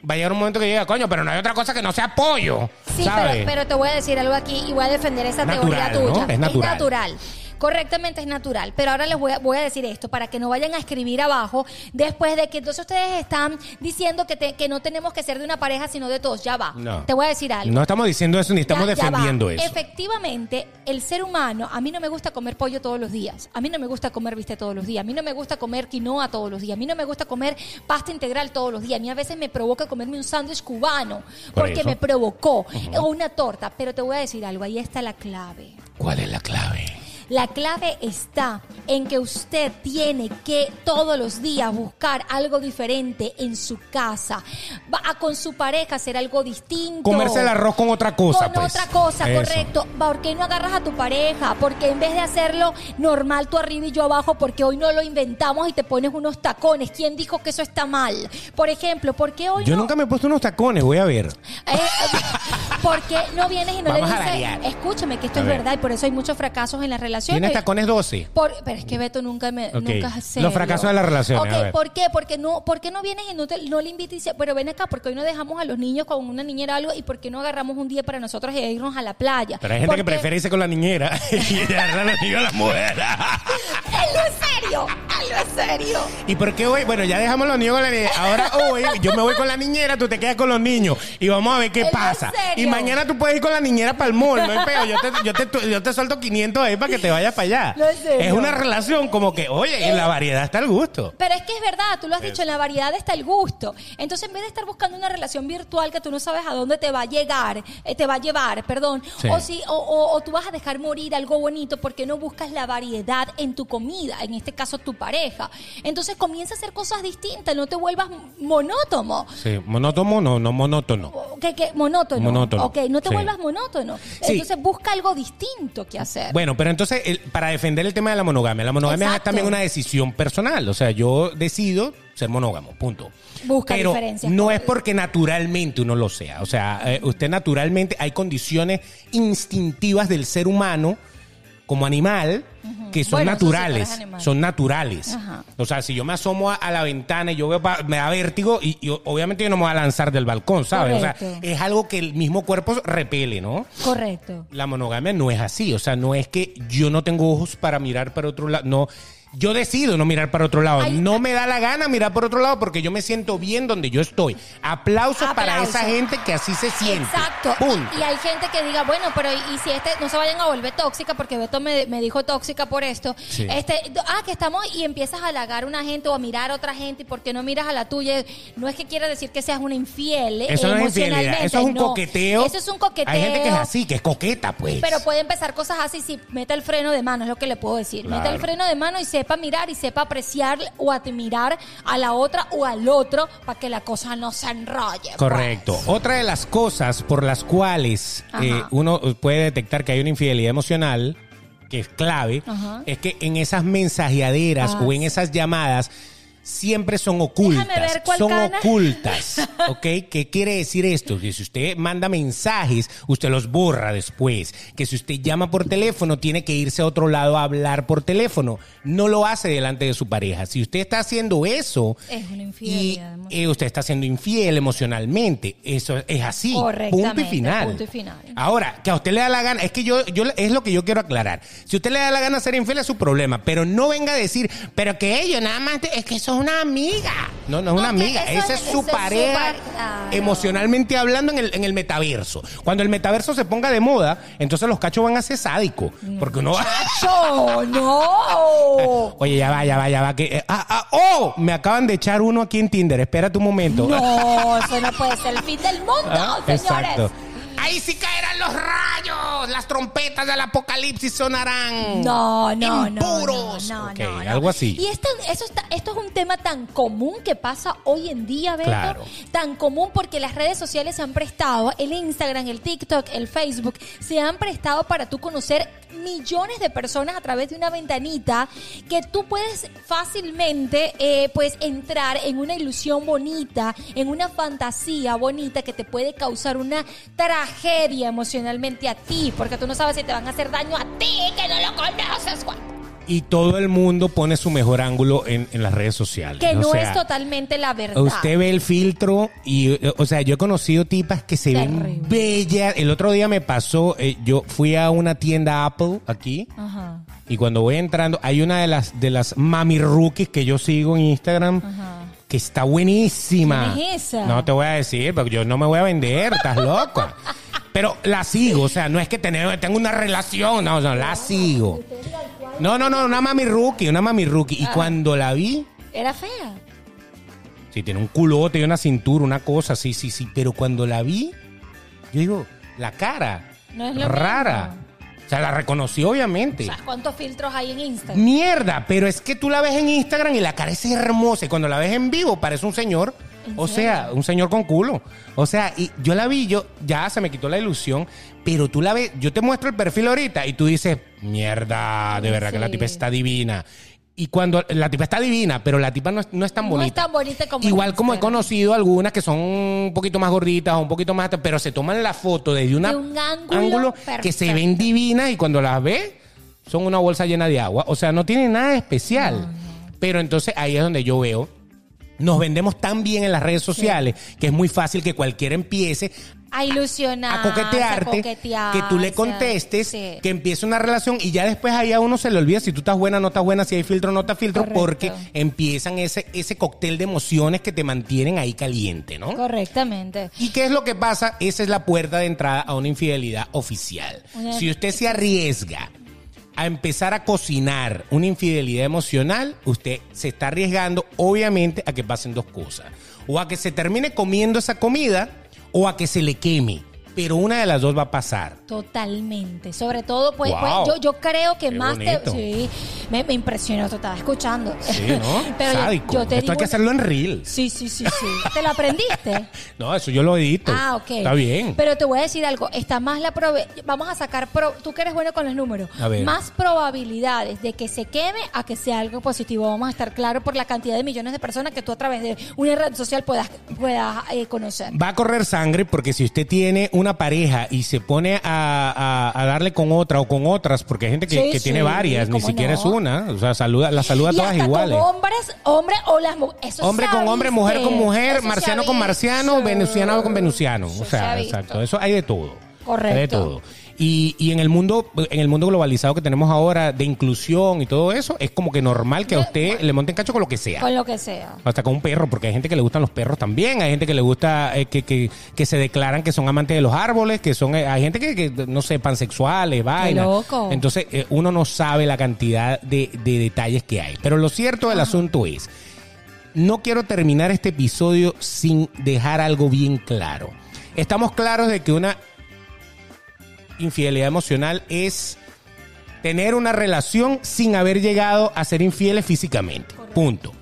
va a llegar un momento que llega, coño, pero no hay otra cosa que no sea pollo. Sí, ¿sabes? pero, pero te voy a decir algo aquí y voy a defender esa Natural, teoría ¿no? tuya. Es natural. natural. Correctamente es natural. Pero ahora les voy a, voy a decir esto para que no vayan a escribir abajo después de que entonces ustedes están diciendo que, te- que no tenemos que ser de una pareja sino de todos. Ya va. No. Te voy a decir algo. No estamos diciendo eso ni estamos Ya- ya defendiendo eso. Efectivamente, el ser humano, a mí no me gusta comer pollo todos los días, a mí no me gusta comer bistec todos los días, a mí no me gusta comer quinoa todos los días, a mí no me gusta comer pasta integral todos los días, a mí a veces me provoca comerme un sándwich cubano Por porque eso. me provocó, o una torta, pero te voy a decir algo, ahí está la clave. ¿Cuál es la clave? La clave está en que usted tiene que todos los días buscar algo diferente en su casa. Va a con su pareja hacer algo distinto. Comerse el arroz con otra cosa. Con pues. otra cosa, Eso. correcto. ¿Por qué no agarras a tu pareja? Porque en vez de hacerlo normal tú arriba y yo abajo, porque hoy no lo inventamos y te pones unos tacones. ¿Quién dijo que eso está mal? Por ejemplo, ¿por qué hoy Yo no? nunca me he puesto unos tacones, voy a ver. Eh, eh, ¿Por qué no vienes y no Vamos le a dices, escúchame, que esto A es ver. verdad y por eso hay muchos fracasos en las relaciones? ¿Tienes tacones 12? Por- pero es que Beto nunca me Ok. nunca es Los fracasos de las relaciones, Ok, a ver. ¿por qué? Porque no, ¿por qué no vienes y no, te- no le invitas y dices, pero ven acá, porque hoy no dejamos a los niños con una niñera o algo y por qué no agarramos un día para nosotros e irnos a la playa? Pero hay gente que Porque- prefiere irse con la niñera y dejar a los niños a la mujer. Hazlo en serio, en serio. ¿Y por qué hoy? Bueno, ya dejamos los niños con la niñera. Ahora hoy yo me voy con la niñera, tú te quedas con los niños y vamos a ver qué ¿En pasa. serio? Y mañana tú puedes ir con la niñera para el mall, no hay peo. Yo te, yo, te, yo te suelto 500 ahí para que te vayas para allá. No. Es una relación como que, oye, en la variedad está el gusto. Pero es que es verdad, tú lo has dicho, en la variedad está el gusto. Entonces, en vez de estar buscando una relación virtual que tú no sabes a dónde te va a llegar, eh, te va a llevar, perdón, Sí. o, si, o, o- o tú vas a dejar morir algo bonito porque no buscas la variedad en tu comida, en este caso tu pareja. Entonces, comienza a hacer cosas distintas, no te vuelvas monótono. Sí, monótono, no, no monótono. ¿Qué, qué? Monótono. Monótono. Ok, no te Sí. vuelvas monótono. Sí. Entonces, busca algo distinto que hacer. Bueno, pero entonces, el- para defender el tema de la monogamia, la monogamia es también una decisión personal. O sea, yo decido ser monógamo, punto. Busca pero diferencias. no es porque naturalmente uno lo sea. O sea, eh, usted naturalmente, hay condiciones instintivas del ser humano como animal que son Bueno, eso sí, naturales, son naturales. Ajá. O sea, si yo me asomo a, a la ventana y yo veo, pa- me da vértigo y, y obviamente yo no me voy a lanzar del balcón, ¿sabes? O sea, es algo que el mismo cuerpo repele, ¿no? Correcto. La monogamia no es así, o sea, no es que yo no tengo ojos para mirar para otro lado, no. Yo decido no mirar para otro lado. Ay, no me da la gana mirar por otro lado porque yo me siento bien donde yo estoy. Aplausos para Aplausos. esa gente que así se siente. Exacto. Punto. Y hay gente que diga, bueno, pero y, si este no se vayan a volver tóxica, porque Beto me, me dijo tóxica por esto. Sí. Este, ah, que estamos y empiezas a halagar a una gente o a mirar a otra gente y por qué no miras a la tuya. No es que quiera decir que seas una infiel. eh, Eso no es infidelidad, eso es un no. coqueteo. Eso es un coqueteo. Hay gente que es así, que es coqueta, pues. Pero puede empezar cosas así si mete el freno de mano, es lo que le puedo decir. Mete el freno de mano y sepa mirar y sepa apreciar o admirar a la otra o al otro para que la cosa no se enrolle. pues. Correcto. Otra de las cosas por las cuales eh, uno puede detectar que hay una infidelidad emocional, que es clave, Ajá. es que en esas mensajeaderas Ah, o en esas llamadas siempre son ocultas. Déjame ver cuál son cana. ocultas. ¿Ok? ¿Qué quiere decir esto? Que si usted manda mensajes, usted los borra después. Que si usted llama por teléfono, tiene que irse a otro lado a hablar por teléfono. No lo hace delante de su pareja. Si usted está haciendo eso, Es una y infidelidad eh, usted está siendo infiel emocionalmente. Eso es así. Punto y final. punto y final. Ahora, que a usted le da la gana, es que yo, yo es lo que yo quiero aclarar. Si usted le da la gana ser infiel es su problema, pero no venga a decir, pero que ellos nada más, te- es que eso es una amiga. No, no es una amiga, esa es- su pareja emocionalmente hablando en el, en el metaverso. Cuando el metaverso se ponga de moda, entonces los cachos van a ser sádicos. Porque uno va... ¡Yo, no! Oye, ya va, ya va, ya va. Que, eh, ah, ah, oh, me acaban de echar uno aquí en Tinder. Espérate un momento. No, eso no puede ser el fin del mundo, Ah, señores. Exacto. Ahí sí caerán los rayos. Las trompetas del apocalipsis sonarán. No, no, no. Impuros. No, no, Ok, no, no. algo así. Y esto, eso está, esto es un tema tan común que pasa hoy en día, Beto. Claro. Tan común porque las redes sociales se han prestado, el Instagram, el TikTok, el Facebook, se han prestado para tú conocer millones de personas a través de una ventanita que tú puedes fácilmente eh, pues entrar en una ilusión bonita, en una fantasía bonita que te puede causar una tragedia emocionalmente a ti, porque tú no sabes si te van a hacer daño a ti que no lo conoces, Juan. Y todo el mundo pone su mejor ángulo en, en las redes sociales. Que O no sea, es totalmente la verdad. Usted ve el filtro y, o sea, yo he conocido tipas que se ven bellas. El otro día me pasó, eh, yo fui a una tienda Apple aquí Ajá. y cuando voy entrando, hay una de las de las mami rookies que yo sigo en Instagram Ajá. Que está buenísima. ¿Quién es esa? No te voy a decir, porque yo no me voy a vender, estás loca. Pero la sigo, o sea, no es que tener, tengo una relación, no, no, la sigo. No, no, no, una mami rookie, una mami rookie. Y Ah. cuando la vi, Era fea. sí, tiene un culote y una cintura, una cosa, sí, sí, sí. Pero cuando la vi, yo digo, la cara, No es lo rara. mismo. O sea, la reconoció obviamente. ¿Sabes cuántos filtros hay en Instagram? Mierda, pero es que tú la ves en Instagram y la cara es hermosa. Y cuando la ves en vivo parece un señor. ¿En O sea, un señor con culo. O sea, y yo la vi, yo ya se me quitó la ilusión, pero tú la ves, yo te muestro el perfil ahorita y tú dices, mierda, de verdad que la tipa está divina. Y cuando la tipa está divina, pero la tipa no es, no es tan No es bonita. tan bonita como Igual como he conocido algunas que son un poquito más gorditas o un poquito más, pero se toman la foto desde una, De un ángulo que se ven divinas y cuando las ves son una bolsa llena de agua. O sea, no tiene nada especial. Pero entonces ahí es donde yo veo. Nos vendemos tan bien en las redes sociales que es muy fácil que cualquiera empiece A ilusionar. a coquetearte, que tú le contestes, Sí. que empiece una relación y ya después ahí a uno se le olvida si tú estás buena, no estás buena, si hay filtro, no está filtro, Correcto. porque empiezan ese, ese cóctel de emociones que te mantienen ahí caliente, ¿no? Correctamente. ¿Y qué es lo que pasa? Esa es la puerta de entrada a una infidelidad oficial. Una- Si usted se arriesga a empezar a cocinar una infidelidad emocional, usted se está arriesgando obviamente a que pasen dos cosas. O a que se termine comiendo esa comida o a que se le queme. Pero una de las dos va a pasar. Totalmente. Sobre todo, pues, Wow. pues, yo, yo creo que Qué más te. Sí, me, me impresionó, te estaba escuchando. Sí, ¿no? Pero yo- Sádico. yo, te Esto digo. hay que hacerlo en Reels. Sí, sí, sí, sí. ¿Te lo aprendiste? No, eso yo lo edito. Ah, ok. Está bien. Pero te voy a decir algo. Está más la probe- Vamos a sacar. pro- Tú que eres bueno con los números. A ver. Más probabilidades de que se queme a que sea algo positivo. Vamos a estar claros por la cantidad de millones de personas que tú a través de una red social puedas, puedas eh, conocer. Va a correr sangre porque si usted tiene una pareja y se pone a, a- a darle con otra o con otras, porque hay gente que, Sí, que tiene varias, ni ¿cómo siquiera no? es una, o sea, saluda, la saluda a y todas hasta iguales. con hombres, hombre o las mujeres. Hombre con hombre, mujer con mujer, marciano con marciano, venusiano con venusiano venusiano. O sea, exacto. Eso hay de todo. Correcto. Hay de todo. Y, y en el mundo, en el mundo globalizado que tenemos ahora de inclusión y todo eso, es como que normal que a usted le monten cacho con lo que sea. Con lo que sea. Hasta con un perro, porque hay gente que le gustan los perros también, hay gente que le gusta, eh, que, que, que se declaran que son amantes de los árboles, que son, eh, hay gente que, que, no sé, pansexuales, vainas. loco. Entonces, eh, uno no sabe la cantidad de, de detalles que hay. Pero lo cierto del asunto es, no quiero terminar este episodio sin dejar algo bien claro. Estamos claros de que una infidelidad emocional es tener una relación sin haber llegado a ser infieles físicamente. Punto.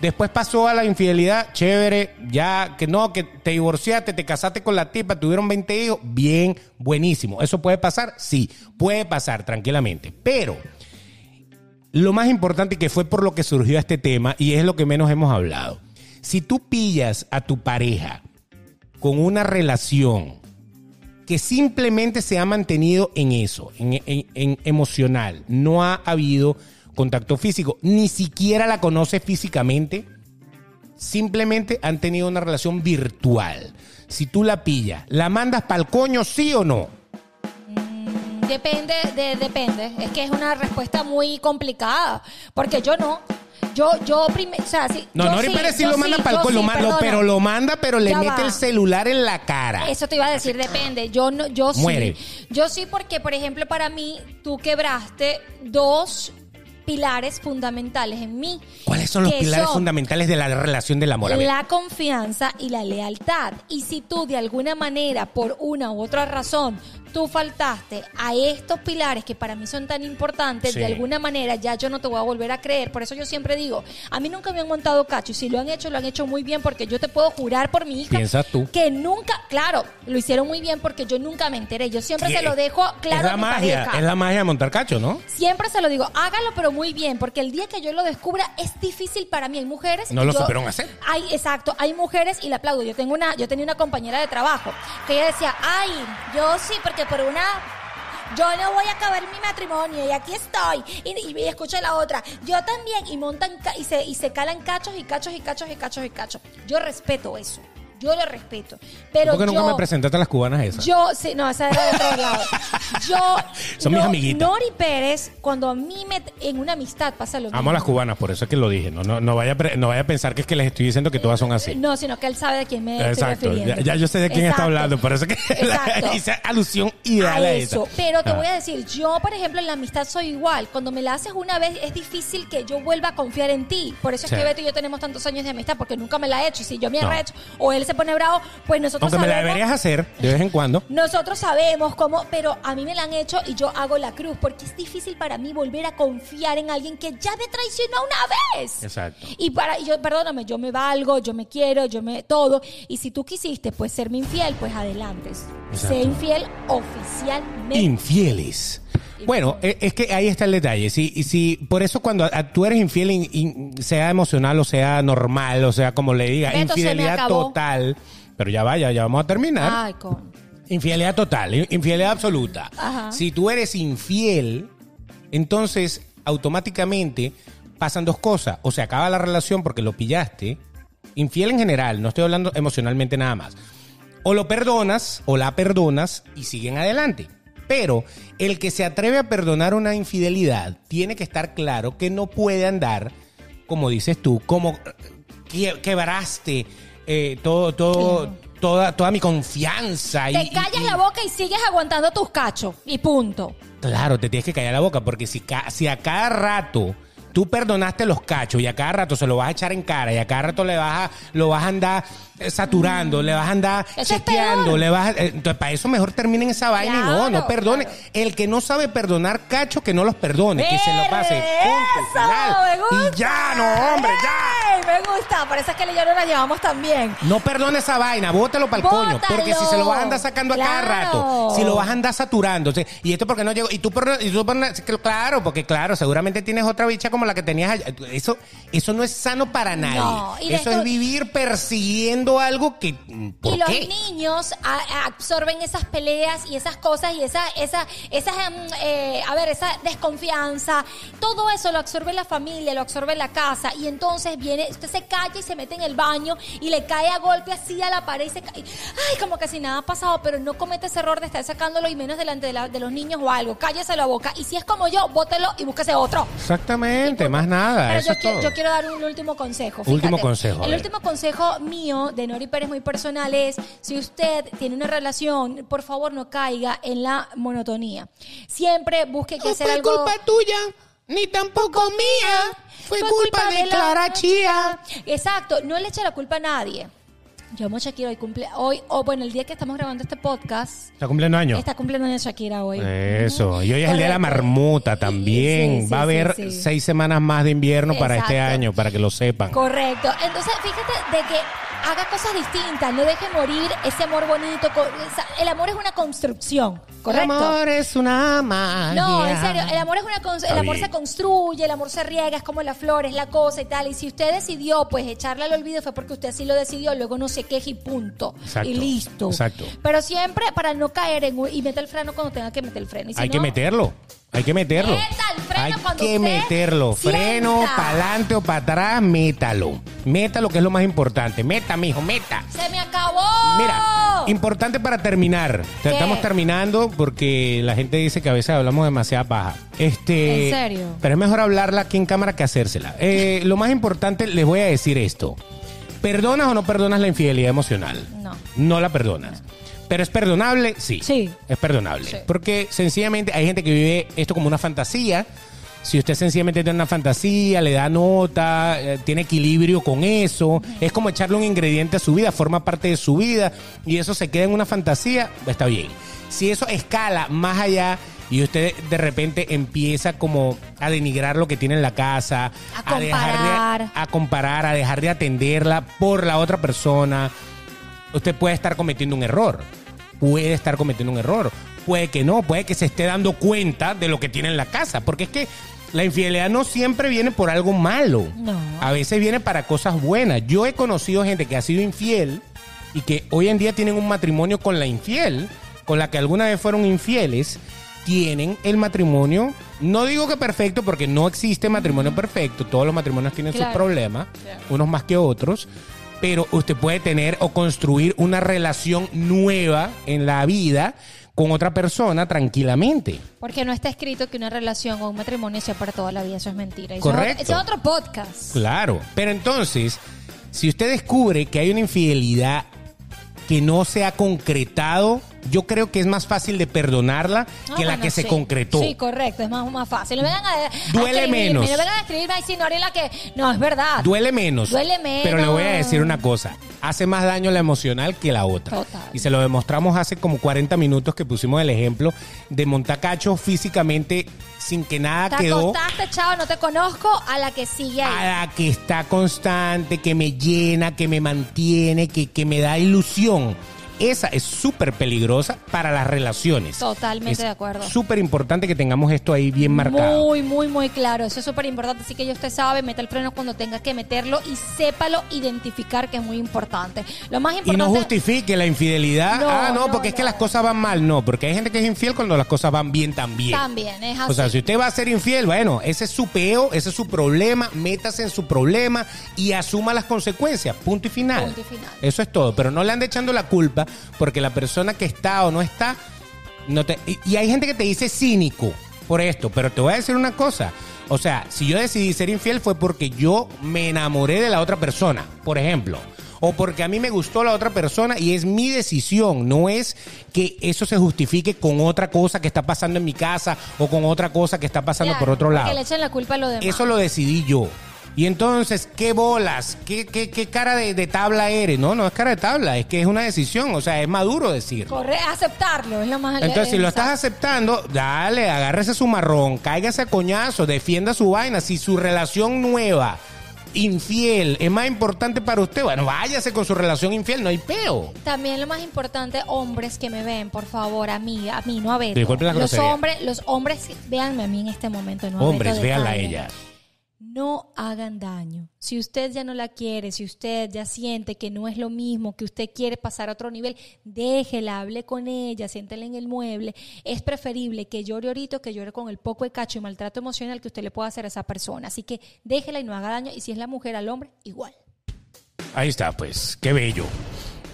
Después pasó a la infidelidad, chévere, ya que no, que te divorciaste, te casaste con la tipa, tuvieron 20 hijos, bien, buenísimo. ¿Eso puede pasar? Sí, puede pasar tranquilamente. Pero lo más importante que fue por lo que surgió este tema y es lo que menos hemos hablado. Si tú pillas a tu pareja con una relación que simplemente se ha mantenido en eso, en, emocional, no ha habido contacto físico, ni siquiera la conoce físicamente, simplemente han tenido una relación virtual. Si tú la pillas, ¿la mandas para el coño, sí o no? Depende, de, depende. Es que es una respuesta muy complicada. Porque yo no. Yo, yo primero, o sea, sí. No, yo Nori sí, Pérez sí yo lo manda para el yo sí, lo ma- lo- perdona. pero lo manda, pero le Ya mete va. el celular en la cara. Eso te iba a decir, depende. Yo no, yo Muere. sí. Yo sí, porque, por ejemplo, para mí, tú quebraste dos pilares fundamentales en mí. ¿Cuáles son los que pilares fundamentales de la relación del amor? A ver. La confianza y la lealtad. Y si tú de alguna manera, por una u otra razón, tú faltaste a estos pilares que para mí son tan importantes, Sí. de alguna manera ya yo no te voy a volver a creer. Por eso yo siempre digo, a mí nunca me han montado cacho y si lo han hecho, lo han hecho muy bien porque yo te puedo jurar por mi hija Piensas tú. que nunca, claro, lo hicieron muy bien porque yo nunca me enteré. Yo siempre ¿Qué? se lo dejo claro es la a mi magia, pareja. es la magia de montar cacho, ¿no? Siempre se lo digo, hágalo pero muy bien, porque el día que yo lo descubra es difícil para mí. Hay mujeres. No lo yo- supieron hacer. Hay, exacto, hay mujeres y la aplaudo. Yo tengo una, yo tenía una compañera de trabajo que ella decía, ay, yo sí, porque por una. Yo no voy a acabar mi matrimonio y aquí estoy. Y, y, y escucha la otra. Yo también. Y montan y se, y se calan cachos y cachos y cachos y cachos y cachos. Yo respeto eso. Yo lo respeto. Pero ¿Por qué nunca yo, me presentaste a las cubanas esas? yo, sí, no, esa era de otro lado. Yo. Son mis amiguitas. Nori Pérez, cuando a mí me, en una amistad pasa lo mismo. Amo a las cubanas, por eso es que lo dije. No, no, no, vaya, no vaya a pensar que es que les estoy diciendo que todas son así. No, sino que él sabe de quién me estoy Exacto. refiriendo. Ya, ya yo sé de quién está hablando, por eso es que hice alusión ideal a eso. esa. Pero te Ah. voy a decir, yo, por ejemplo, en la amistad soy igual. Cuando me la haces una vez, es difícil que yo vuelva a confiar en ti. Por eso es que Beto y yo tenemos tantos años de amistad, porque nunca me la he hecho. Y si yo me No. he hecho, o él se pone bravo, pues nosotros Aunque me la sabemos- deberías hacer de vez en cuando. nosotros sabemos cómo, pero a mí me la han hecho y yo hago la cruz porque es difícil para mí volver a confiar en alguien que ya me traicionó una vez. Exacto. Y para y yo perdóname, yo me valgo, yo me quiero, yo me todo y si tú quisiste pues serme infiel, pues adelante. Exacto. Sé infiel oficialmente. Infieles. Bueno, e- es que ahí está el detalle. Si, si por eso cuando a- tú eres infiel, in- in- sea emocional o sea normal, o sea como le diga, Beto, infidelidad total. Pero ya vaya, ya vamos a terminar. Ay, con Infidelidad total, in- infidelidad absoluta. Ajá. Si tú eres infiel, entonces automáticamente pasan dos cosas. O se acaba la relación porque lo pillaste. Infiel en general, no estoy hablando emocionalmente nada más. O lo perdonas o la perdonas y siguen adelante. Pero el que se atreve a perdonar una infidelidad tiene que estar claro que no puede andar, como dices tú, como eh, que- quebraste eh, todo, todo, toda, toda mi confianza. y- te y- callas y- la boca y sigues aguantando tus cachos y punto. Claro, te tienes que callar la boca porque si, si a cada rato tú perdonaste los cachos y a cada rato se lo vas a echar en cara y a cada rato le vas a, lo vas a andar eh, saturando, le vas a andar Eso es chequeando, le vas a- eh, entonces para eso mejor terminen esa vaina y no, Claro, no perdone. claro. El que no sabe perdonar cacho, que no los perdone, que se lo pase. Final. Y ya, no, hombre, ya. ¡Ey! Me gusta, por eso es que yo no la llevamos tan bien. No perdone esa vaina, bótalo para el coño. Porque si se lo vas a andar sacando a cada Claro. rato, si lo vas a andar saturando, y esto porque no llegó, y tú, y tú claro, porque claro, seguramente tienes otra bicha como la que tenías allá. Eso, eso no es sano para nadie. No, y eso es vivir persiguiendo algo que. ¿Por y los qué? niños a- absorben esas peleas y esas cosas y esa, esa, esas, em, eh, a ver, esa desconfianza. Todo eso lo absorbe la familia, lo absorbe la casa y entonces viene, usted se calla y se mete en el baño y le cae a golpe así a la pared y se cae. Ay, como que si nada ha pasado, pero no comete ese error de estar sacándolo y menos delante de, la- de los niños o algo. Cállese la boca y si es como yo, bótelo y búsquese otro. Exactamente, más nada. Pero eso yo, es quiero, todo. yo quiero dar un último consejo. Último consejo, El último consejo mío de Nori Pérez muy personal es, si usted tiene una relación, por favor no caiga en la monotonía. Siempre busque que hacer algo... tuya, ni tampoco mía. Fue, culpa, de, la- Clara Chía. Exacto, no le eche la culpa a nadie. Yo amo Shakira hoy cumple hoy o bueno el día que estamos grabando este podcast Está cumpliendo años. está cumpliendo años Shakira hoy. Eso, y hoy es el día de la marmota también. Sí, sí, Va a haber sí. seis semanas más de invierno para este año, para que lo sepan. Correcto. Entonces, fíjate de que haga cosas distintas, no deje morir ese amor bonito. El amor es una construcción, ¿correcto? es una magia. No, en serio, el amor es una el amor se construye, el amor se riega, es como la flor, es la cosa y tal. Y si usted decidió pues echarle al olvido fue porque usted así lo decidió, luego no se queje y punto. Exacto, Y listo. exacto. Pero siempre para no caer en un- y mete el freno cuando tenga que meter el freno. Y si Hay que meterlo. Hay que meterlo. Meta el freno Hay que meterlo. Freno, sienta. para adelante o para atrás, métalo. Métalo, que es lo más importante. Meta, mijo, meta. ¡Se me acabó! Mira, importante para terminar. ¿Qué? Estamos terminando porque la gente dice que a veces hablamos demasiada paja. Este, ¿En serio? Pero es mejor hablarla aquí en cámara que hacérsela. Eh, lo más importante, les voy a decir esto. ¿Perdonas o no perdonas la infidelidad emocional? No. No la perdonas. ¿Pero es perdonable? Sí. Sí. Es perdonable. Sí. Porque sencillamente hay gente que vive esto como una fantasía. Si usted sencillamente tiene una fantasía, le da nota, eh, tiene equilibrio con eso, es como echarle un ingrediente a su vida, forma parte de su vida y eso se queda en una fantasía, está bien. Si eso escala más allá y usted de repente empieza como a denigrar lo que tiene en la casa, A dejar comparar. de, a comparar, a dejar de atenderla por la otra persona, usted puede estar cometiendo un error. Puede estar cometiendo un error. Puede que no, puede que se esté dando cuenta de lo que tiene en la casa. Porque es que la infidelidad no siempre viene por algo malo. No. A veces viene para cosas buenas. Yo he conocido gente que ha sido infiel y que hoy en día tienen un matrimonio con la infiel, con la que alguna vez fueron infieles, tienen el matrimonio, no digo que perfecto porque no existe matrimonio perfecto, todos los matrimonios tienen sus problemas, Claro. unos más que otros, pero usted puede tener o construir una relación nueva en la vida con otra persona tranquilamente. Porque no está escrito que una relación o un matrimonio sea para toda la vida, eso es mentira. Eso Correcto. Es, eso es otro podcast. Claro, pero entonces, si usted descubre que hay una infidelidad que no se ha concretado, yo creo que es más fácil de perdonarla Ah, que la bueno, que se sí. concretó. Sí, correcto, es más, más fácil. No vengan a, Duele menos. No vengan a escribirme ahí, si no la que. No, es verdad. Duele menos. Duele menos. Pero le voy a decir una cosa. Hace más daño la emocional que la otra. Total. Y se lo demostramos hace como 40 minutos que pusimos el ejemplo de Montacacho físicamente sin que nada Te quedó. acostaste, chavo, no te conozco, a la que sigue ahí. A la que está constante, que me llena, que me mantiene, que, que me da ilusión. Então, Esa es súper peligrosa para las relaciones. Totalmente Es de acuerdo. Súper importante que tengamos esto ahí bien marcado. Muy, muy, muy claro. Eso es súper importante. Así que ya usted sabe, meta el freno cuando tenga que meterlo y sépalo identificar, que es muy importante. Lo más Y importante. no justifique la infidelidad. No, ah, no, no, porque es que las cosas van mal. No, porque hay gente que es infiel cuando las cosas van bien también. También, es así. O sea, si usted va a ser infiel, bueno, ese es su peo, ese es su problema, métase en su problema y asuma las consecuencias. Punto y final. Punto y final. Eso es todo. Pero no le ande echando la culpa porque la persona que está o no está. No te, y, y hay gente que te dice cínico por esto, pero te voy a decir una cosa. O sea, si yo decidí ser infiel fue porque yo me enamoré de la otra persona, por ejemplo. O porque a mí me gustó la otra persona y es mi decisión. No es que eso se justifique con otra cosa que está pasando en mi casa o con otra cosa que está pasando por otro lado. Que le echen la culpa a lo demás. Eso lo decidí yo. Y entonces, ¿qué bolas? ¿Qué, qué, qué cara de, de tabla eres? No, no es cara de tabla, es que es una decisión, o sea, es maduro decir. Corre, aceptarlo, es lo más Entonces, si lo estás aceptando, dale, agárrese su marrón, cáigase a coñazo, defienda su vaina. Si su relación nueva, infiel, es más importante para usted, bueno, váyase con su relación infiel, no hay peo. También lo más importante, hombres que me ven, por favor, a mí, a mí, no a Beto. Disculpe la los grosería. hombres, los hombres, véanme a mí en este momento, no a Hombres, véanla a ella. No hagan daño. Si usted ya no la quiere, si usted ya siente que no es lo mismo, que usted quiere pasar a otro nivel, déjela, hable con ella, siéntela en el mueble. Es preferible que llore ahorita que llore con el poco de cacho y maltrato emocional que usted le pueda hacer a esa persona. Así que déjela y no haga daño. Y si es la mujer al hombre, igual. Ahí está, pues, qué bello.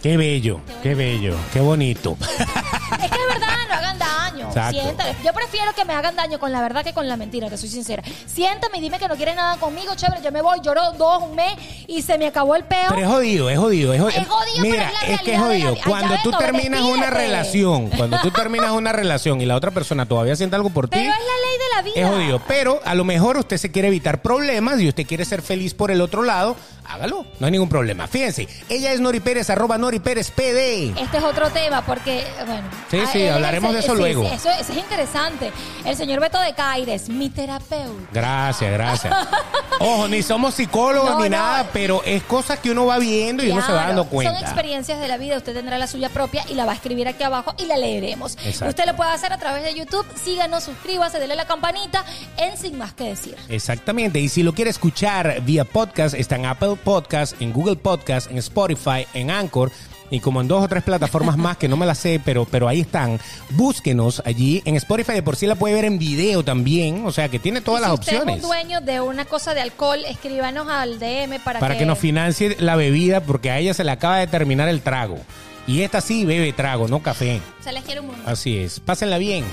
Qué bello, qué bello, qué bonito. Es que de verdad no hagan daño. Exacto. Siéntale. Yo prefiero que me hagan daño con la verdad que con la mentira, te soy sincera. Siéntame y dime que no quiere nada conmigo, chévere. Yo me voy, lloro dos, un mes y se me acabó el peo. Pero es jodido, es jodido, es jodido. Es jodido, pero Mira, es la es que es la jodido. Cuando Ay, tú ves, terminas una relación, cuando tú terminas una relación y la otra persona todavía siente algo por ti, Pero es la ley de la vida. es jodido. Pero a lo mejor usted se quiere evitar problemas y usted quiere ser feliz por el otro lado, hágalo. No hay ningún problema. Fíjense, ella es Nori Pérez, arroba Nori Pérez PD. Este es otro tema porque, bueno. Sí, ah, sí, él es hablaremos de eso sí, luego. sí, eso, eso es interesante. El señor Beto de Caires, mi terapeuta. Gracias, gracias. Ojo, ni somos psicólogos No, ni no. nada, pero es cosas que uno va viendo y uno se va dando Son cuenta. experiencias de la vida, usted tendrá la suya propia y la va a escribir aquí abajo y la leeremos. Exacto. Usted lo puede hacer a través de YouTube, síganos, suscríbase, dele la campanita en Sin Más Que Decir. Exactamente, y si lo quiere escuchar vía podcast, está en Apple Podcast, en Google Podcast, en Spotify, en Anchor y como en dos o tres plataformas más que no me las sé, pero, pero ahí están. Búsquenos allí. En Spotify de por sí la puede ver en video también, o sea que tiene todas las si usted opciones. es un dueño de una cosa de alcohol, escríbanos al DM para, Para que nos financie la bebida porque a ella se le acaba de terminar el trago. Y esta sí bebe trago, no café. se les quiere un mundo. Así es. Pásenla bien.